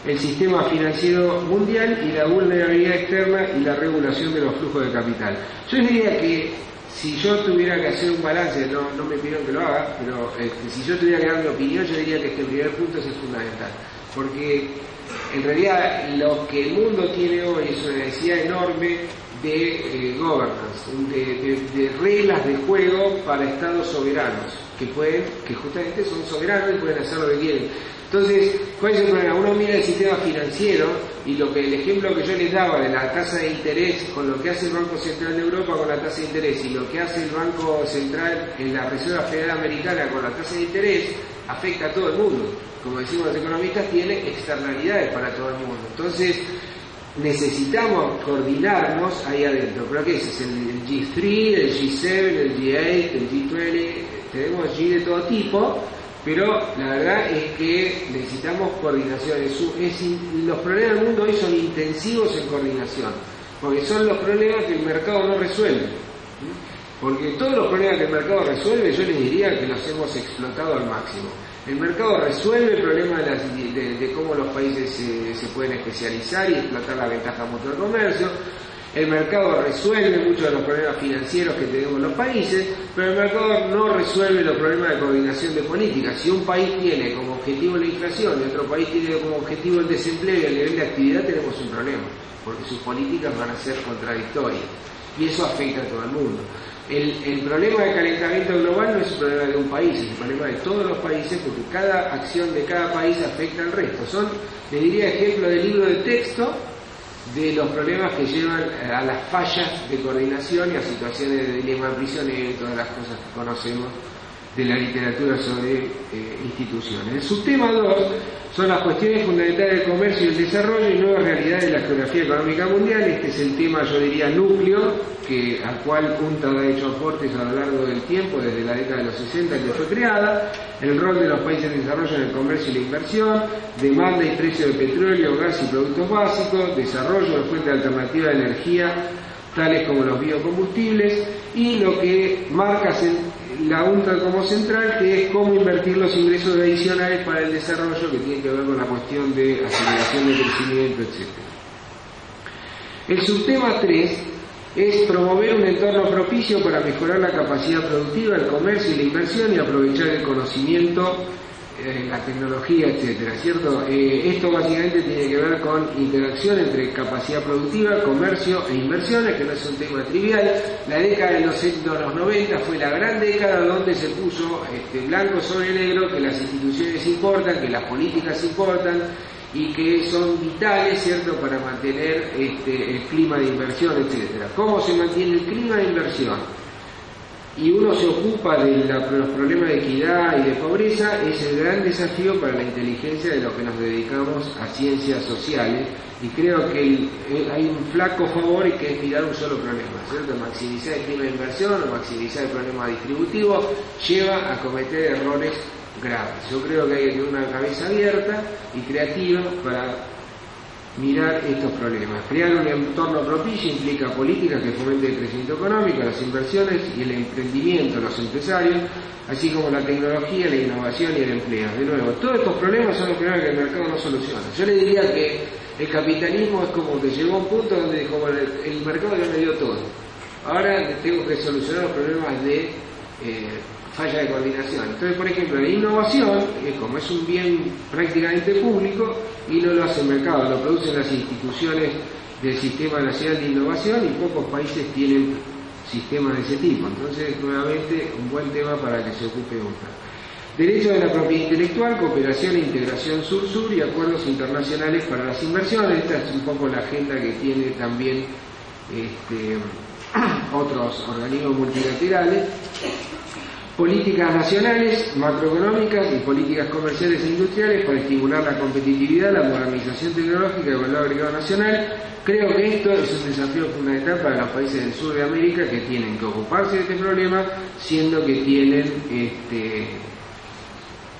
el sistema financiero mundial y la vulnerabilidad externa y la regulación de los flujos de capital. Yo diría que si yo tuviera que hacer un balance, no, me pidieron que lo haga, pero este, si yo tuviera que dar mi opinión, yo diría que este primer punto es fundamental, porque en realidad lo que el mundo tiene hoy es una necesidad enorme de eh, governance, de, reglas de juego para estados soberanos, que pueden, que justamente son soberanos y pueden hacer lo que quieren. Entonces, ¿cuál es el problema? Uno mira el sistema financiero y lo que el ejemplo que yo les daba de la tasa de interés con lo que hace el Banco Central de Europa con la tasa de interés y lo que hace el Banco Central en la Reserva Federal Americana con la tasa de interés, afecta a todo el mundo. Como decimos los economistas, tiene externalidades para todo el mundo. Entonces, necesitamos coordinarnos ahí adentro. ¿Pero qué es? Es el, G3, el G7, el G8, el G20, tenemos G de todo tipo, pero la verdad es que necesitamos coordinación. los problemas del mundo hoy son intensivos en coordinación, porque son los problemas que el mercado no resuelve. Porque todos los problemas que el mercado resuelve, yo les diría que los hemos explotado al máximo. El mercado resuelve el problema de, cómo los países se, pueden especializar y explotar la ventaja mutua del comercio. El mercado resuelve muchos de los problemas financieros que tenemos los países, pero el mercado no resuelve los problemas de coordinación de políticas. Si un país tiene como objetivo la inflación y otro país tiene como objetivo el desempleo y el nivel de actividad, tenemos un problema, porque sus políticas van a ser contradictorias. Y eso afecta a todo el mundo. El, problema del calentamiento global no es un problema de un país, es un problema de todos los países porque cada acción de cada país afecta al resto. Son, le diría, ejemplo de libro de texto de los problemas que llevan a las fallas de coordinación y a situaciones de dilema prisionero y todas las cosas que conocemos de la literatura sobre eh, instituciones. El subtema 2 son las cuestiones fundamentales del comercio y el desarrollo y nuevas realidades de la geografía económica mundial. Este es el tema, yo diría, núcleo, que, al cual UNTAD ha hecho aportes a lo largo del tiempo, desde la década de los 60 que fue creada, el rol de los países en desarrollo en el comercio y la inversión, demanda y precio de petróleo, gas y productos básicos, desarrollo de fuentes alternativas de energía, tales como los biocombustibles, y lo que marca la UNTAD como central, que es cómo invertir los ingresos adicionales para el desarrollo, que tiene que ver con la cuestión de aceleración de crecimiento, etc. El subtema 3 es promover un entorno propicio para mejorar la capacidad productiva, el comercio y la inversión y aprovechar el conocimiento eh, la tecnología, etcétera, ¿cierto? Eh, esto básicamente tiene que ver con interacción entre capacidad productiva, comercio e inversiones, que no es un tema trivial. La década de los, los 90 fue la gran década donde se puso este, blanco sobre negro que las instituciones importan, que las políticas importan y que son vitales, ¿cierto?, para mantener este, el clima de inversión, etcétera. ¿Cómo se mantiene el clima de inversión? Y uno se ocupa de, los problemas de equidad y de pobreza, es el gran desafío para la inteligencia de los que nos dedicamos a ciencias sociales y creo que hay un flaco favor y que es mirar un solo problema, ¿cierto? Maximizar el clima de inversión o maximizar el problema distributivo lleva a cometer errores graves. Yo creo que hay que tener una cabeza abierta y creativa para mirar estos problemas. Crear un entorno propicio implica políticas que fomenten el crecimiento económico, las inversiones y el emprendimiento de los empresarios, así como la tecnología, la innovación y el empleo. De nuevo, todos estos problemas son los problemas que el mercado no soluciona. Yo le diría que el capitalismo es como que llegó a un punto donde como el, mercado ya me dio todo. Ahora tengo que solucionar los problemas de eh, falla de coordinación. Entonces, por ejemplo, la innovación, como es un bien prácticamente público, y no lo hace el mercado, lo producen las instituciones del Sistema Nacional de Innovación y pocos países tienen sistemas de ese tipo. Entonces, nuevamente, un buen tema para que se ocupe UNTA. Derecho de la propiedad intelectual, cooperación e integración sur-sur y acuerdos internacionales para las inversiones. Esta es un poco la agenda que tiene también este, (clears throat) otros organismos multilaterales políticas nacionales, macroeconómicas y políticas comerciales e industriales para estimular la competitividad, la modernización tecnológica y el valor agregado nacional. Creo que esto es un desafío fundamental para los países del sur de América que tienen que ocuparse de este problema, siendo que tienen este,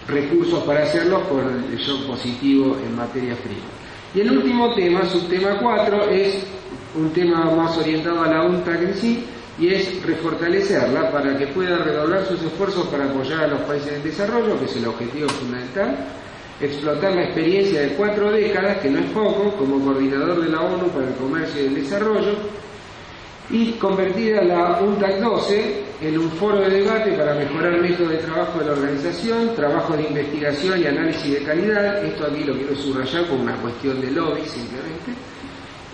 recursos para hacerlo por el shock positivo en materia prima. Y el último tema, subtema 4, es un tema más orientado a la UNTAC en sí, y es refortalecerla para que pueda redoblar sus esfuerzos para apoyar a los países en desarrollo, que es el objetivo fundamental, explotar la experiencia de cuatro décadas, que no es poco, como coordinador de la ONU para el Comercio y el Desarrollo, y convertir a la UNTAC 12 en un foro de debate para mejorar el método de trabajo de la organización, trabajo de investigación y análisis de calidad, esto aquí lo quiero subrayar como una cuestión de lobby simplemente,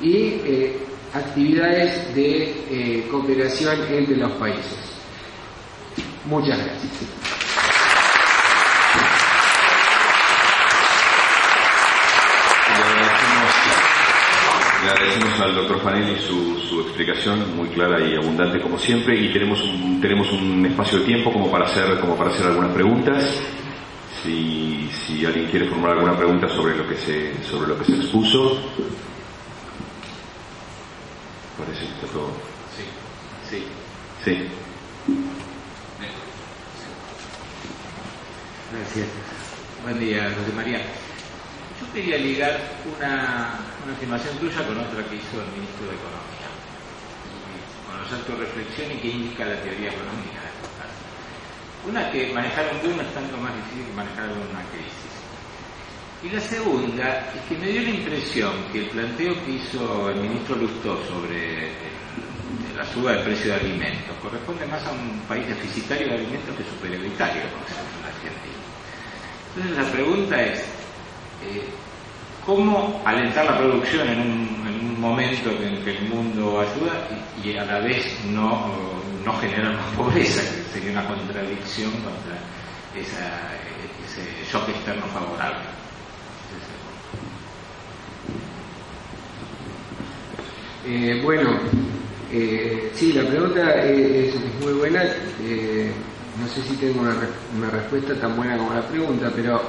y eh, actividades de eh, cooperación entre los países. Muchas gracias. Le agradecemos al doctor Fanelli su, su, explicación muy clara y abundante como siempre y tenemos un, tenemos un espacio de tiempo como para hacer, como para hacer algunas preguntas. Si, si alguien quiere formular alguna pregunta sobre lo que se, sobre lo que se expuso. Parece que está todo. Sí, sí. Sí. Gracias. Buen día, José María. Yo quería ligar una, una afirmación tuya con otra que hizo el ministro de Economía, con los actos y que indica la teoría económica. Una que manejar un boom es tanto más difícil que manejar una crisis. Y la segunda es que me dio la impresión que el planteo que hizo el ministro Lustó sobre el, la suba del precio de alimentos corresponde más a un país deficitario de alimentos que superioritario, como en Argentina. Entonces la pregunta es, eh, cómo alentar la producción en un, en un, momento en que el mundo ayuda y, a la vez no, no generar más pobreza, sería una contradicción contra ese shock externo favorable. Eh, bueno, eh, sí, la pregunta es, muy buena. Eh, no sé si tengo una, respuesta tan buena como la pregunta, pero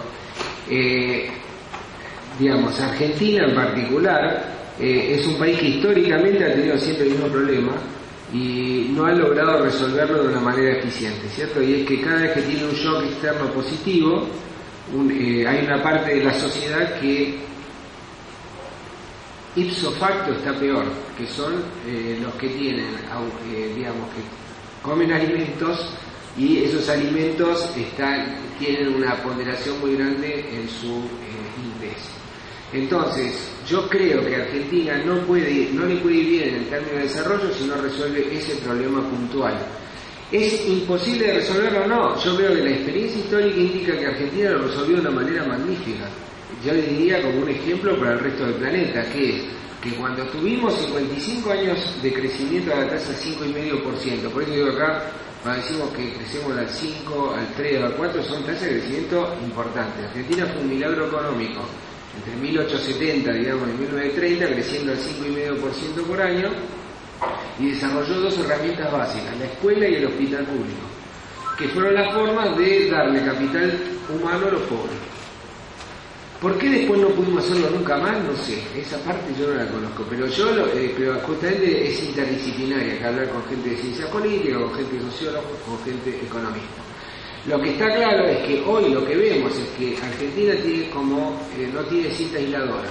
digamos, Argentina en particular es un país que históricamente ha tenido siempre el mismo problema y no ha logrado resolverlo de una manera eficiente, ¿cierto? Y es que cada vez que tiene un shock externo positivo, hay una parte de la sociedad que ipso facto está peor, que son eh, los que tienen, digamos, que comen alimentos y esos alimentos están, tienen una ponderación muy grande en su ingreso. Entonces, yo creo que Argentina no, puede, no le puede ir bien en el término de desarrollo si no resuelve ese problema puntual. ¿Es imposible de resolverlo o no? Yo creo que la experiencia histórica indica que Argentina lo resolvió de una manera magnífica. Yo diría como un ejemplo para el resto del planeta, que es que cuando tuvimos 55 años de crecimiento a la tasa 5,5%, por eso digo acá, cuando decimos que crecemos al 5, al 3, al 4, son tasas de crecimiento importantes. Argentina fue un milagro económico entre 1870, digamos, y 1930, creciendo al 5,5% por año, y desarrolló dos herramientas básicas, la escuela y el hospital público, que fueron las formas de darle capital humano a los pobres. ¿Por qué después no pudimos hacerlo nunca más? No sé, esa parte yo no la conozco, pero yo eh, pero justamente es interdisciplinaria, que hablar con gente de ciencia política, con gente de sociólogos, con gente economista. Lo que está claro es que hoy lo que vemos es que Argentina eh, no tiene cinta aisladora.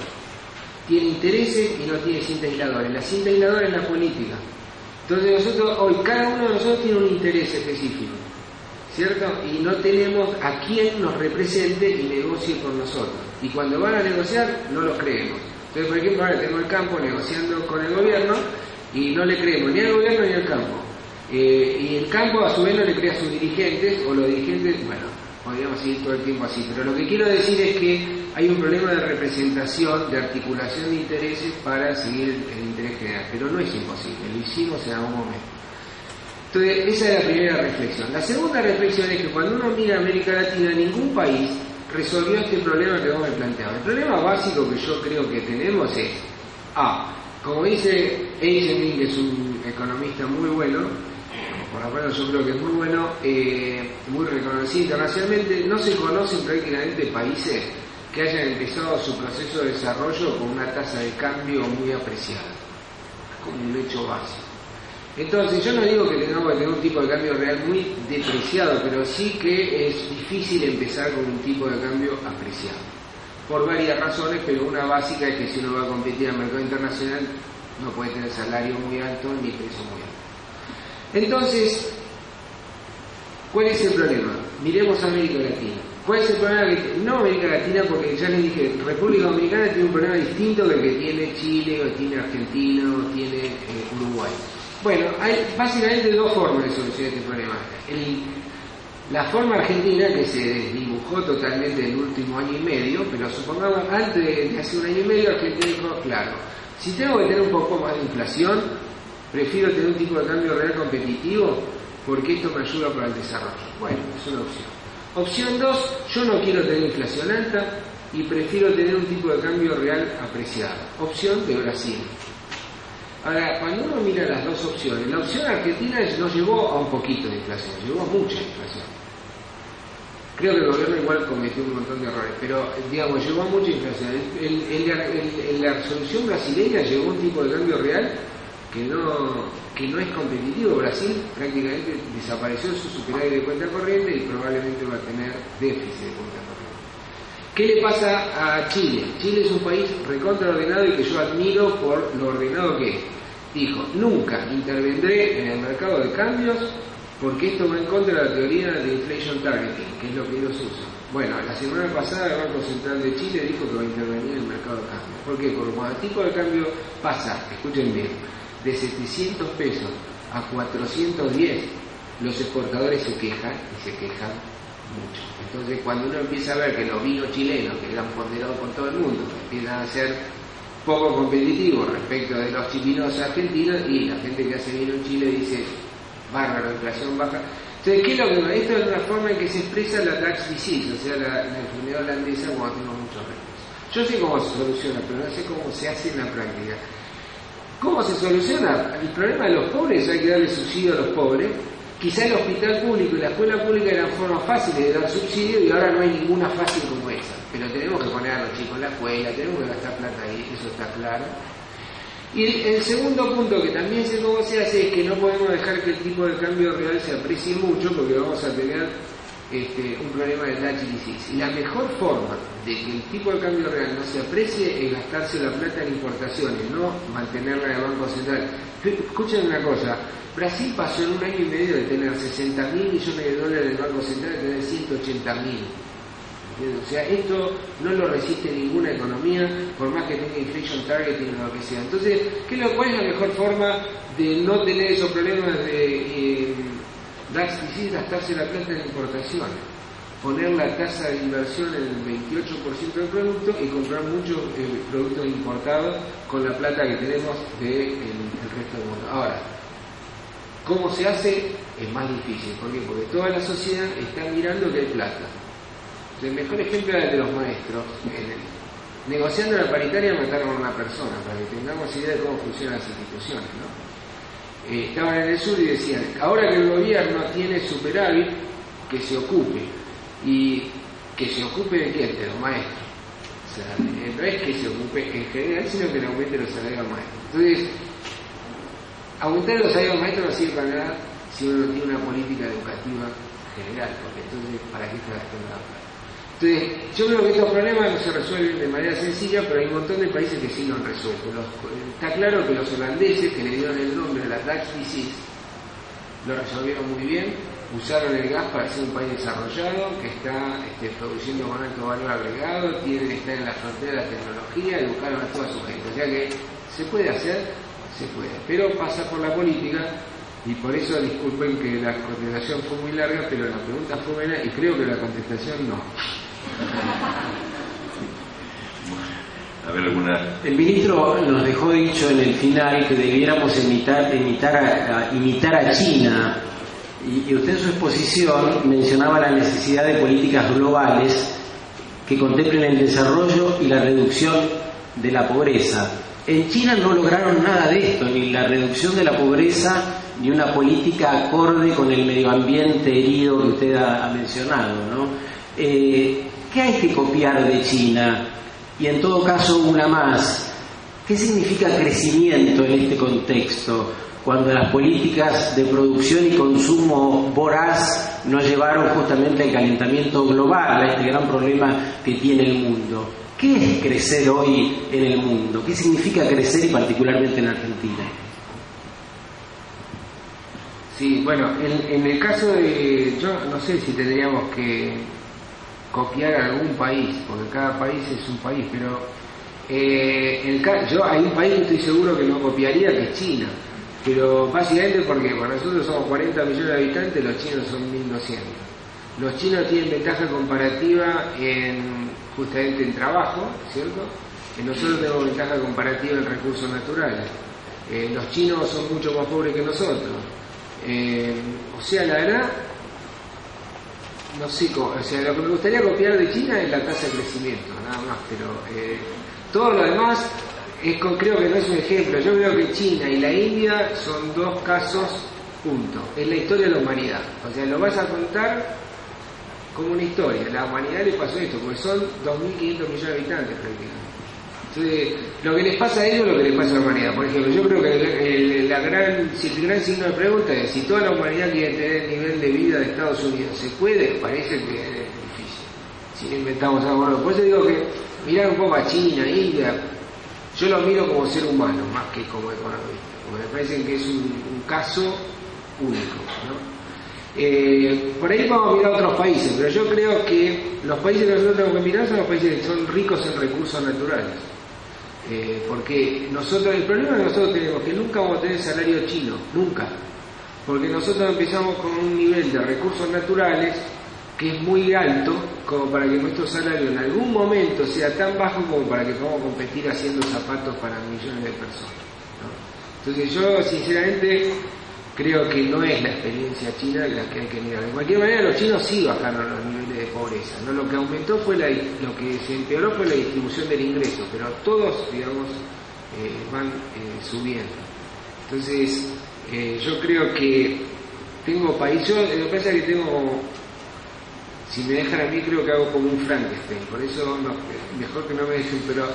Tiene intereses y no tiene cinta aisladora. La cinta aisladora es la política. Entonces nosotros hoy cada uno de nosotros tiene un interés específico, ¿cierto? Y no tenemos a quien nos represente y negocie con nosotros. Y cuando van a negociar no los creemos. Entonces, por ejemplo, ahora tengo el campo negociando con el gobierno y no le creemos ni al gobierno ni al campo. Eh, y el campo a su vez no le crea a sus dirigentes, o los dirigentes, bueno, podríamos seguir todo el tiempo así, pero lo que quiero decir es que hay un problema de representación, de articulación de intereses para seguir el interés general, pero no es imposible, lo hicimos en algún momento. Entonces, esa es la primera reflexión. La segunda reflexión es que cuando uno mira América Latina, ningún país resolvió este problema que vos me planteaba. El problema básico que yo creo que tenemos es, A, como dice Eisenstein, que es un economista muy bueno, por lo menos yo creo que es muy bueno, eh, muy reconocido internacionalmente, no se conocen prácticamente países que hayan empezado su proceso de desarrollo con una tasa de cambio muy apreciada, como un hecho básico. Entonces, yo no digo que tengamos que tener un tipo de cambio real muy depreciado, pero sí que es difícil empezar con un tipo de cambio apreciado. por varias razones, pero una básica es que si uno va a competir en el mercado internacional no puede tener salario muy alto ni precio muy alto. Entonces, ¿cuál es el problema? Miremos América Latina. ¿Cuál es el problema? No América Latina, porque ya les dije, República Dominicana tiene un problema distinto del que tiene Chile, o tiene Argentina, o tiene eh, Uruguay. Bueno, hay básicamente dos formas de solucionar este problema. la forma argentina, que se dibujó totalmente en el último año y medio, pero supongamos antes de hace un año y medio, Argentina dijo, claro, si tengo que tener un poco más de inflación, prefiero tener un tipo de cambio real competitivo porque esto me ayuda para el desarrollo. Bueno, es una opción. Opción 2, yo no quiero tener inflación alta y prefiero tener un tipo de cambio real apreciado. Opción de Brasil. Ahora, cuando uno mira las dos opciones, la opción argentina no llegó a un poquito de inflación, llegó a mucha inflación. Creo que el gobierno igual cometió un montón de errores, pero digamos, llegó a mucha inflación. En la resolución brasileña llegó un tipo de cambio real que no, que no es competitivo. Brasil prácticamente desapareció su superávit de cuenta corriente y probablemente va a tener déficit de cuenta corriente. ¿Qué le pasa a Chile? Chile es un país recontra ordenado y que yo admiro por lo ordenado que es. Dijo, nunca intervendré en el mercado de cambios porque esto va en contra de la teoría de inflation targeting, que es lo que ellos usan. Bueno, la semana pasada el Banco Central de Chile dijo que va a intervenir en el mercado de cambio. ¿Por qué? Porque cuando el tipo de cambio pasa, escuchen bien, de 700 pesos a 410, los exportadores se quejan y se quejan. Entonces, cuando uno empieza a ver que los vinos chilenos, que eran ponderados por todo el mundo, empiezan a ser poco competitivos respecto de los chilenos argentinos, y la gente que hace vino en Chile dice, bárbaro, inflación baja. Entonces, ¿qué es lo que Esto es una forma en que se expresa la tax disease, o sea, la, enfermedad holandesa cuando tenemos muchos recursos. Yo sé cómo se soluciona, pero no sé cómo se hace en la práctica. ¿Cómo se soluciona? El problema de los pobres, hay que darle subsidio a los pobres. Quizá el hospital público y la escuela pública eran formas fáciles de dar subsidio y ahora no hay ninguna fácil como esa. Pero tenemos que poner a los chicos en la escuela, tenemos que gastar plata ahí, eso está claro. Y el segundo punto que también cómo se hace es que no podemos dejar que el tipo de cambio real se aprecie mucho porque vamos a tener este, un problema de tax Y la mejor forma de que el tipo de cambio real no se aprecie es gastarse la plata en importaciones, no mantenerla en el Banco Central. Escuchen una cosa, Brasil pasó en un año y medio de tener 60 mil millones de dólares en el Banco Central a tener 180 mil. O sea, esto no lo resiste ninguna economía, por más que tenga inflation targeting o lo que sea. Entonces, ¿qué ¿cuál es la mejor forma de no tener esos problemas de... Eh, y gastarse la plata en importaciones, poner la tasa de inversión en el 28% del producto y comprar muchos eh, productos importados con la plata que tenemos del resto del mundo. Ahora, ¿cómo se hace? Es más difícil. ¿Por qué? Porque toda la sociedad está mirando que hay plata. El mejor ejemplo es el de los maestros. negociando la paritaria mataron a una persona, para que tengamos idea de cómo funcionan las instituciones. ¿no? Eh, estaban en el sur y decían, ahora que el gobierno tiene superávit, que se ocupe. ¿Y que se ocupe de quién? De los maestros. O sea, eh, no es que se ocupe en general, sino que le aumente los salarios maestros. Entonces, aumentar los salarios maestros no sirve para nada si uno no tiene una política educativa general, porque entonces, ¿para qué está la entonces, yo creo que estos problemas no se resuelven de manera sencilla, pero hay un montón de países que sí lo han resuelto. está claro que los holandeses, que le dieron el nombre a la Dutch Disease, lo resolvieron muy bien, usaron el gas para ser un país desarrollado, que está este, produciendo con alto valor agregado, tiene, está en la frontera de la tecnología, educaron a toda su gente. O sea que se puede hacer, se puede, pero pasa por la política y por eso disculpen que la contestación fue muy larga, pero la pregunta fue buena y creo que la contestación no. El ministro nos dejó dicho en el final que debiéramos imitar, imitar, a, imitar a China y, usted en su exposición mencionaba la necesidad de políticas globales que contemplen el desarrollo y la reducción de la pobreza. En China no lograron nada de esto, ni la reducción de la pobreza, ni una política acorde con el medio ambiente herido que usted ha, mencionado. ¿no? Eh, ¿Qué hay que copiar de China? Y en todo caso, una más. ¿Qué significa crecimiento en este contexto? Cuando las políticas de producción y consumo voraz nos llevaron justamente al calentamiento global, a este gran problema que tiene el mundo. ¿Qué es crecer hoy en el mundo? ¿Qué significa crecer y particularmente en Argentina? Sí, bueno, en, el caso de, yo no sé si tendríamos que copiar algún país, porque cada país es un país, pero eh, yo hay un país que estoy seguro que no copiaría, que es China, pero básicamente porque para nosotros somos 40 millones de habitantes, los chinos son 1200. Los chinos tienen ventaja comparativa en justamente en trabajo, ¿cierto? Y nosotros tenemos ventaja comparativa en recursos naturales. Eh, los chinos son mucho más pobres que nosotros. Eh, o sea, la verdad, no sé, o sea, lo que me gustaría copiar de China es la tasa de crecimiento, nada más, pero eh, todo lo demás es, creo que no es un ejemplo. Yo creo que China y la India son dos casos, punto. Es la historia de la humanidad. O sea, lo vas a contar como una historia. La humanidad le pasó esto, porque son 2.500 millones de habitantes prácticamente. Lo que les pasa a ellos lo que les pasa a la humanidad. Por ejemplo, yo creo que el, la gran, si el gran signo de pregunta es si toda la humanidad quiere tener el nivel de vida de Estados Unidos, ¿se puede? Parece que es difícil. Si no inventamos algo nuevo. Por eso digo que mirar un poco a China, India, yo lo miro como ser humano más que como economista, porque me parece que es un, caso único. Eh, por ahí vamos a mirar otros países, pero yo creo que los países que nosotros tenemos que mirar son los países que son ricos en recursos naturales. Eh, porque nosotros, el problema que nosotros tenemos que nunca vamos a tener salario chino, nunca. Porque nosotros empezamos con un nivel de recursos naturales que es muy alto como para que nuestro salario en algún momento sea tan bajo como para que podamos competir haciendo zapatos para millones de personas. Entonces yo sinceramente creo que no es la experiencia china la que hay que mirar. De cualquier manera los chinos sí bajaron los niveles de pobreza. ¿no? Lo que aumentó fue la, lo que se empeoró fue la distribución del ingreso, pero todos, digamos, eh, van eh, subiendo. Entonces eh, yo creo que tengo país, yo lo que pasa es que tengo si me dejan a mí creo que hago como un Frankenstein, por eso mejor que no me dejen, pero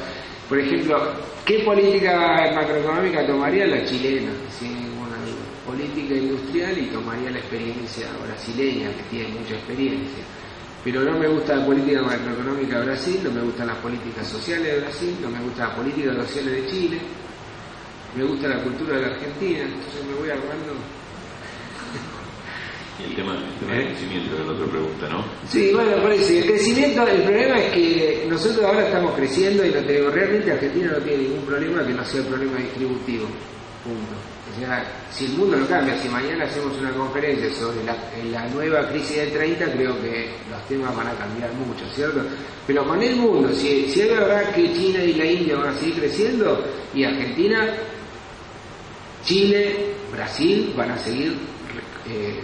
por ejemplo, ¿qué política macroeconómica tomaría la chilena? Duda. Política industrial y tomaría la experiencia brasileña, que tiene mucha experiencia. Pero no me gusta la política macroeconómica de Brasil, no me gustan las políticas sociales de Brasil, no me gustan las políticas sociales de Chile, me gusta la cultura de la Argentina, entonces me voy armando (laughs) y el tema, del ¿Eh? crecimiento es la otra pregunta, ¿no? Sí, bueno, parece. El crecimiento, el problema es que nosotros ahora estamos creciendo y no tenemos, realmente Argentina no tiene ningún problema que no sea el problema distributivo. Punto. Sea, si el mundo no cambia, si mañana hacemos una conferencia sobre la, nueva crisis del 30, creo que los temas van a cambiar mucho, ¿cierto? Pero con el mundo, si, si es verdad que China y la India van a seguir creciendo y Argentina, Chile, Brasil van a seguir eh,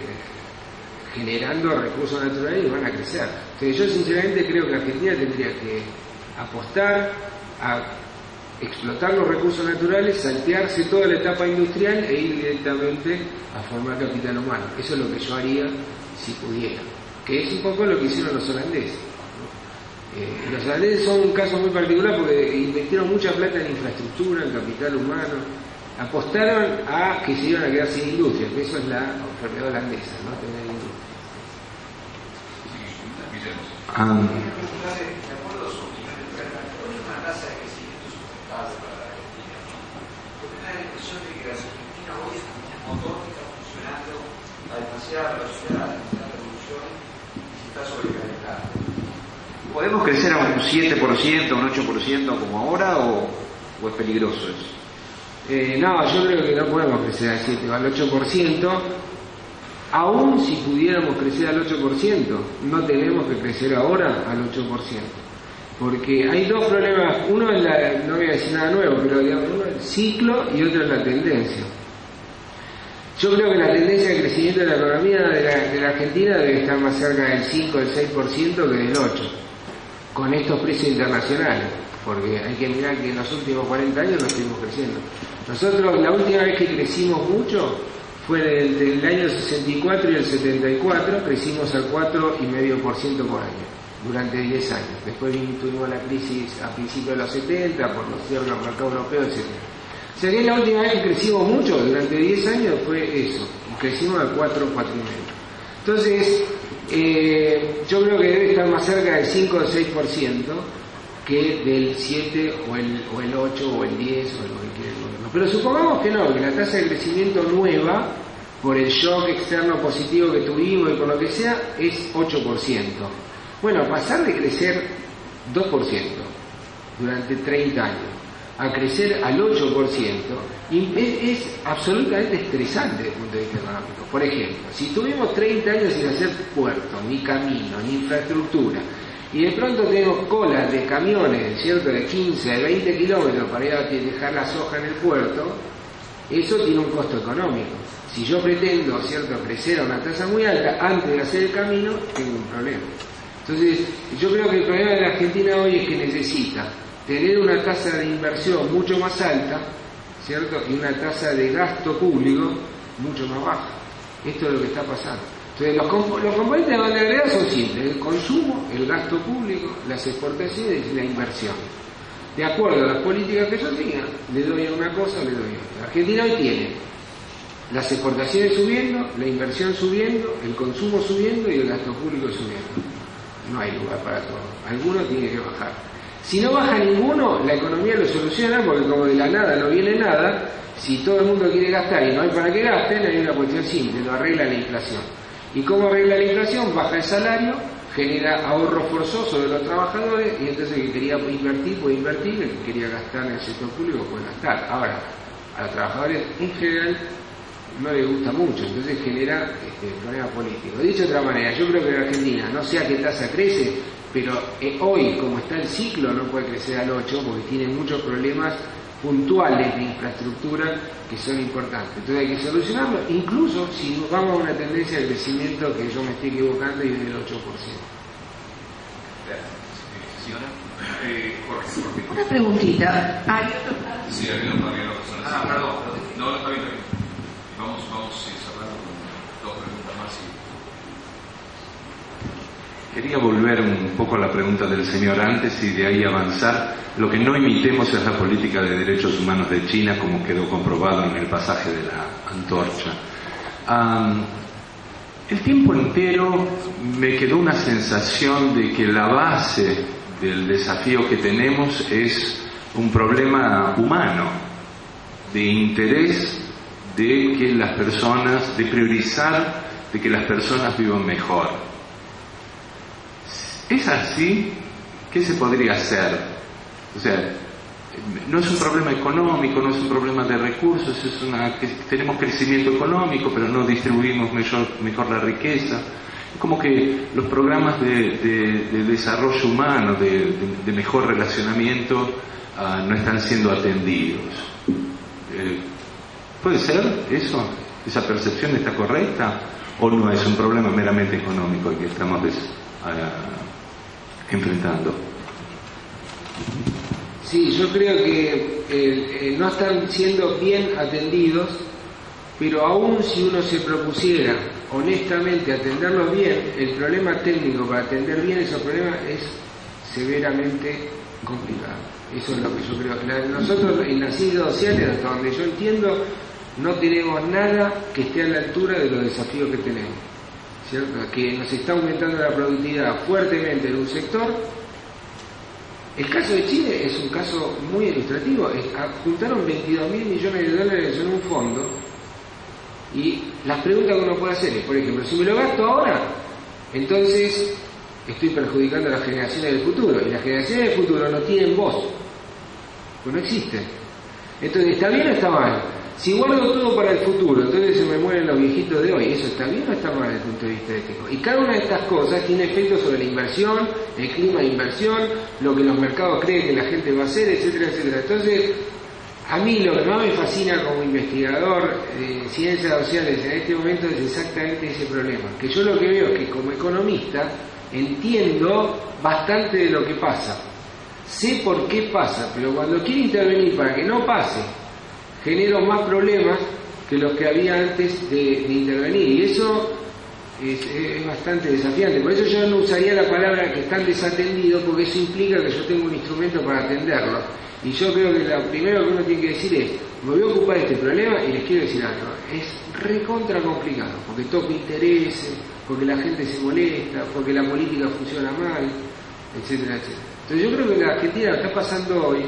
generando recursos naturales y van a crecer. Entonces yo sinceramente creo que Argentina tendría que apostar a explotar los recursos naturales, saltearse toda la etapa industrial e ir directamente a formar capital humano. Eso es lo que yo haría si pudiera, que es un poco lo que hicieron los holandeses. Eh, los holandeses son un caso muy particular porque invirtieron mucha plata en infraestructura, en capital humano, apostaron a que se iban a quedar sin industria, que eso es la enfermedad holandesa, ¿no? Tener industria. Um, ¿Podemos crecer a un 7%, un 8% como ahora o, o es peligroso eso? Eh, no, yo creo que no podemos crecer al 7 o al 8%. Aún si pudiéramos crecer al 8%, no tenemos que crecer ahora al 8%. Porque hay dos problemas. Uno es la, no voy a decir nada nuevo, pero digamos, uno es el ciclo y otro es la tendencia. Yo creo que la tendencia de crecimiento de la economía de la, Argentina debe estar más cerca del 5 o del 6% que del 8%, con estos precios internacionales porque hay que mirar que en los últimos 40 años no estuvimos creciendo. Nosotros la última vez que crecimos mucho fue entre el año 64 y el 74, crecimos al 4,5% por año, durante 10 años. Después tuvimos la crisis a principios de los 70, por los cierres del mercado europeo, etc. Sea que la última vez que crecimos mucho, durante 10 años, fue eso, crecimos al 4, 4,5. Entonces, eh, yo creo que debe estar más cerca del 5 o 6%, que del 7 o el, o el 8 o el 10 o el gobierno. Pero supongamos que no, que la tasa de crecimiento nueva, por el shock externo positivo que tuvimos y por lo que sea, es 8%. Bueno, pasar de crecer 2% durante 30 años a crecer al 8% y es, absolutamente estresante desde el punto de vista económico. Por ejemplo, si tuvimos 30 años sin hacer puerto, ni camino, ni infraestructura, y de pronto tenemos colas de camiones, ¿cierto?, de 15, de 20 kilómetros para ir a dejar la soja en el puerto, eso tiene un costo económico. Si yo pretendo, ¿cierto?, crecer a una tasa muy alta antes de hacer el camino, tengo un problema. Entonces, yo creo que el problema de la Argentina hoy es que necesita tener una tasa de inversión mucho más alta, ¿cierto? Y una tasa de gasto público mucho más baja. Esto es lo que está pasando. Entonces, los, comp los componentes de banda agregada son simples: el consumo, el gasto público, las exportaciones y la inversión. De acuerdo a las políticas que yo tenga, le doy una cosa, le doy otra. Argentina hoy tiene las exportaciones subiendo, la inversión subiendo, el consumo subiendo y el gasto público subiendo. No hay lugar para todo. Alguno tiene que bajar. Si no baja ninguno, la economía lo soluciona porque como de la nada no viene nada, si todo el mundo quiere gastar y no hay para que gasten, hay una cuestión simple, lo arregla la inflación. ¿Y cómo arregla la inflación? Baja el salario, genera ahorro forzoso de los trabajadores y entonces el que quería invertir puede invertir, el que quería gastar en el sector público puede gastar. Ahora, a los trabajadores en general no les gusta mucho, entonces genera este, problema político. Dicho de otra manera, yo creo que en Argentina, no sé a qué tasa crece, pero eh, hoy, como está el ciclo, no puede crecer al 8 porque tiene muchos problemas puntuales de infraestructura que son importantes. Entonces hay que solucionarlo, incluso si vamos a una tendencia de crecimiento que yo me estoy equivocando y del 8%. Eh, Jorge, Jorge. Una preguntita. Ay, Sí, ha habido varias personas. Ah, perdón. No, no, está bien, está bien. Vamos, vamos sí, cerrando con dos preguntas más. y- Quería volver un poco a la pregunta del señor antes y de ahí avanzar. Lo que no imitemos es la política de derechos humanos de China, como quedó comprobado en el pasaje de la antorcha. El tiempo entero me quedó una sensación de que la base del desafío que tenemos es un problema humano, de interés de que las personas, de priorizar de que las personas vivan mejor. ¿Es así? ¿Qué se podría hacer? O sea, no es un problema económico, no es un problema de recursos, es una tenemos crecimiento económico, pero no distribuimos mejor, mejor la riqueza. Como que los programas de, de- de desarrollo humano, de, mejor relacionamiento, ah, no están siendo atendidos. Eh, ¿Puede ser eso? ¿Esa percepción está correcta? ¿O no es un problema meramente económico el que estamos ah, enfrentando? Sí, yo creo que eh, eh, no están siendo bien atendidos, pero aún si uno se propusiera honestamente atenderlos bien, el problema técnico para atender bien esos problemas es severamente complicado. Eso es lo que yo creo. Nosotros en las ciencias sociales, hasta donde yo entiendo, no tenemos nada que esté a la altura de los desafíos que tenemos. ¿Cierto? Que nos está aumentando la productividad fuertemente en un sector el caso de Chile es un caso muy ilustrativo. Juntaron 22 mil millones de dólares en un fondo y las preguntas que uno puede hacer es, por ejemplo, si me lo gasto ahora, entonces estoy perjudicando a las generaciones del futuro y las generaciones del futuro no tienen voz, pues no existen. Entonces, ¿está bien o está mal? Si guardo todo para el futuro, entonces se me mueren los viejitos de hoy. ¿Eso está bien o está mal desde el punto de vista ético? Y cada una de estas cosas tiene efectos sobre la inversión, el clima de inversión, lo que los mercados creen que la gente va a hacer, etcétera, etcétera. Entonces, a mí lo que más me fascina como investigador de ciencias sociales en este momento es exactamente ese problema. Que yo lo que veo es que como economista entiendo bastante de lo que pasa. Sé por qué pasa, pero cuando quiero intervenir para que no pase, genero más problemas que los que había antes de, intervenir. Y eso es, es bastante desafiante. Por eso yo no usaría la palabra que están desatendidos, porque eso implica que yo tengo un instrumento para atenderlo. Y yo creo que lo primero que uno tiene que decir es, me voy a ocupar de este problema y les quiero decir algo, es recontra complicado, porque toca intereses, porque la gente se molesta, porque la política funciona mal, etcétera, etcétera. Entonces yo creo que la Argentina está pasando hoy,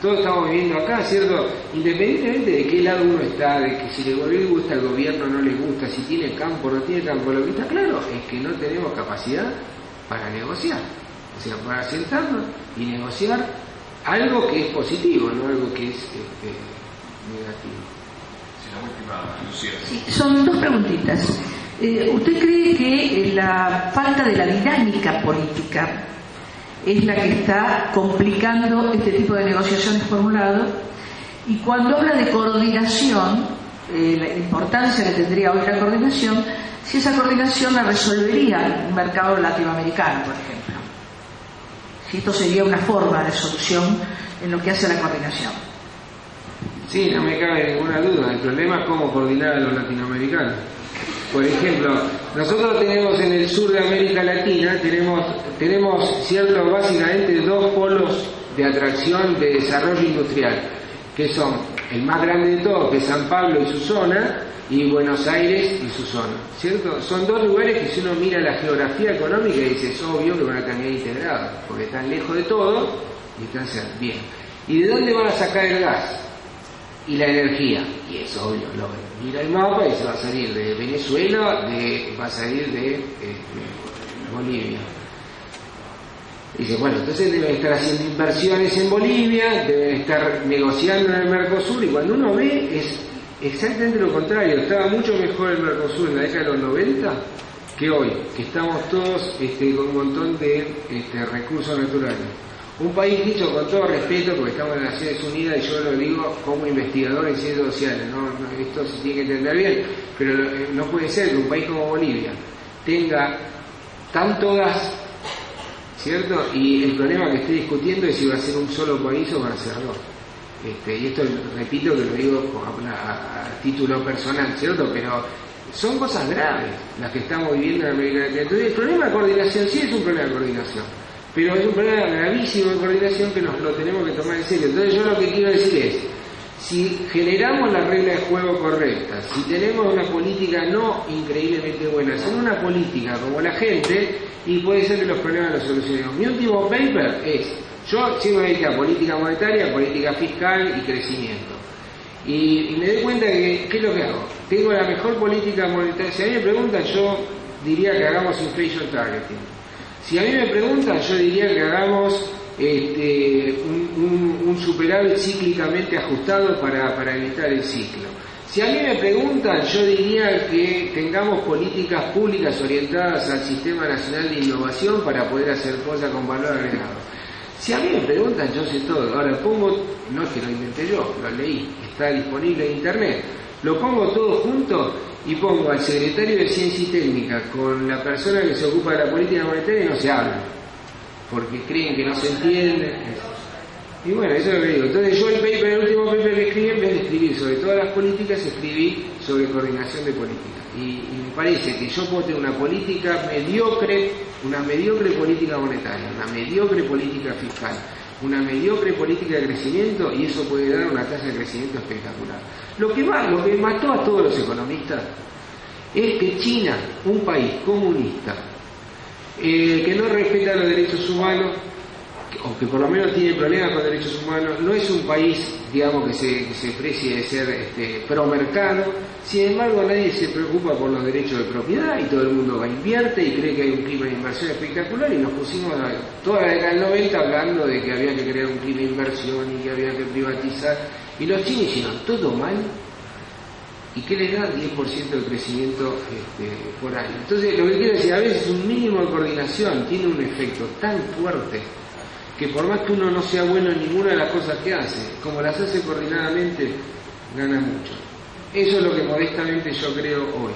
todos estamos viviendo acá, ¿cierto? Independientemente de qué lado uno está, de que si le gusta el gobierno o no le gusta, si tiene campo o no tiene campo, lo que está claro es que no tenemos capacidad para negociar. O sea, para sentarnos y negociar algo que es positivo, no algo que es este, negativo. Sí, son dos preguntitas. Eh, ¿Usted cree que la falta de la dinámica política es la que está complicando este tipo de negociaciones por? Y cuando habla de coordinación, eh, la importancia que tendría hoy la coordinación, si esa coordinación la resolvería un mercado latinoamericano, por ejemplo. Si esto sería una forma de solución en lo que hace a la coordinación. Sí, no me cabe ninguna duda. El problema es cómo coordinar a los latinoamericanos. Por ejemplo, nosotros tenemos en el sur de América Latina, tenemos, tenemos cierto, básicamente dos polos de atracción de desarrollo industrial, que son el más grande de todos, que es San Pablo y su zona, y Buenos Aires y su zona, ¿cierto? Son dos lugares que si uno mira la geografía económica dice, es obvio que van a terminar integrados, porque están lejos de todo y están. Bien. ¿Y de dónde van a sacar el gas? Y la energía. Y es obvio, lo mira el mapa y se va a salir de Venezuela, de, va a salir de este, Bolivia. Dice, bueno, entonces deben estar haciendo inversiones en Bolivia, deben estar negociando en el Mercosur, y cuando uno ve es exactamente lo contrario, estaba mucho mejor el Mercosur en la década de los 90 que hoy, que estamos todos este, con un montón de este, recursos naturales. Un país dicho con todo respeto, porque estamos en las Naciones Unidas y yo lo digo como investigador en ciencias sociales, ¿no? esto se tiene que entender bien, pero no puede ser que un país como Bolivia tenga tanto gas, ¿cierto? Y el problema que estoy discutiendo es si va a ser un solo país o van a ser dos. Este, y esto repito que lo digo a, a, título personal, ¿cierto? Pero son cosas graves las que estamos viviendo en América Latina. Entonces el problema de coordinación sí es un problema de coordinación pero es un problema gravísimo de coordinación que nos lo tenemos que tomar en serio. Entonces yo lo que quiero decir es, si generamos la regla de juego correcta, si tenemos una política no increíblemente buena, sino una política como la gente, y puede ser que los problemas los solucionemos. Mi último paper es, yo siempre dediqué a política monetaria, política fiscal y crecimiento. Y, me doy cuenta que, ¿qué es lo que hago? Tengo la mejor política monetaria. Si a mí me preguntan, yo diría que hagamos inflation targeting si a mí me preguntan, yo diría que hagamos este, un, superávit cíclicamente ajustado para, para evitar el ciclo. Si a mí me preguntan, yo diría que tengamos políticas públicas orientadas al Sistema Nacional de Innovación para poder hacer cosas con valor agregado. Si a mí me preguntan, yo sé todo. Ahora pongo, no es que lo inventé yo, lo leí, está disponible en Internet. Lo pongo todo junto y pongo al secretario de Ciencia y Técnica con la persona que se ocupa de la política monetaria y no se habla, porque creen que no se entiende. Y bueno, eso es lo que digo. Entonces yo el paper, el último paper que escribí, en vez de escribir sobre todas las políticas, escribí sobre coordinación de políticas. Y, me parece que yo puedo una política mediocre, una mediocre política monetaria, una mediocre política fiscal, una mediocre política de crecimiento y eso puede dar una tasa de crecimiento espectacular. Lo que, va, lo que mató a todos los economistas es que China, un país comunista, eh, que no respeta los derechos humanos, o que por lo menos tiene problemas con derechos humanos, no es un país, digamos, que se, que se precie de ser este, pro mercado, sin embargo nadie se preocupa por los derechos de propiedad y todo el mundo va invierte y cree que hay un clima de inversión espectacular y nos pusimos toda la década del 90 hablando de que había que crear un clima de inversión y que había que privatizar y los chinos hicieron todo mal y que le da 10% de crecimiento este, por año. Entonces lo que quiero decir, a veces un mínimo de coordinación tiene un efecto tan fuerte que por más que uno no sea bueno en ninguna de las cosas que hace, como las hace coordinadamente, gana mucho. Eso es lo que modestamente yo creo hoy.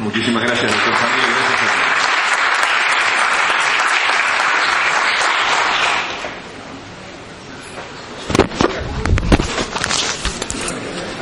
Muchísimas gracias, doctor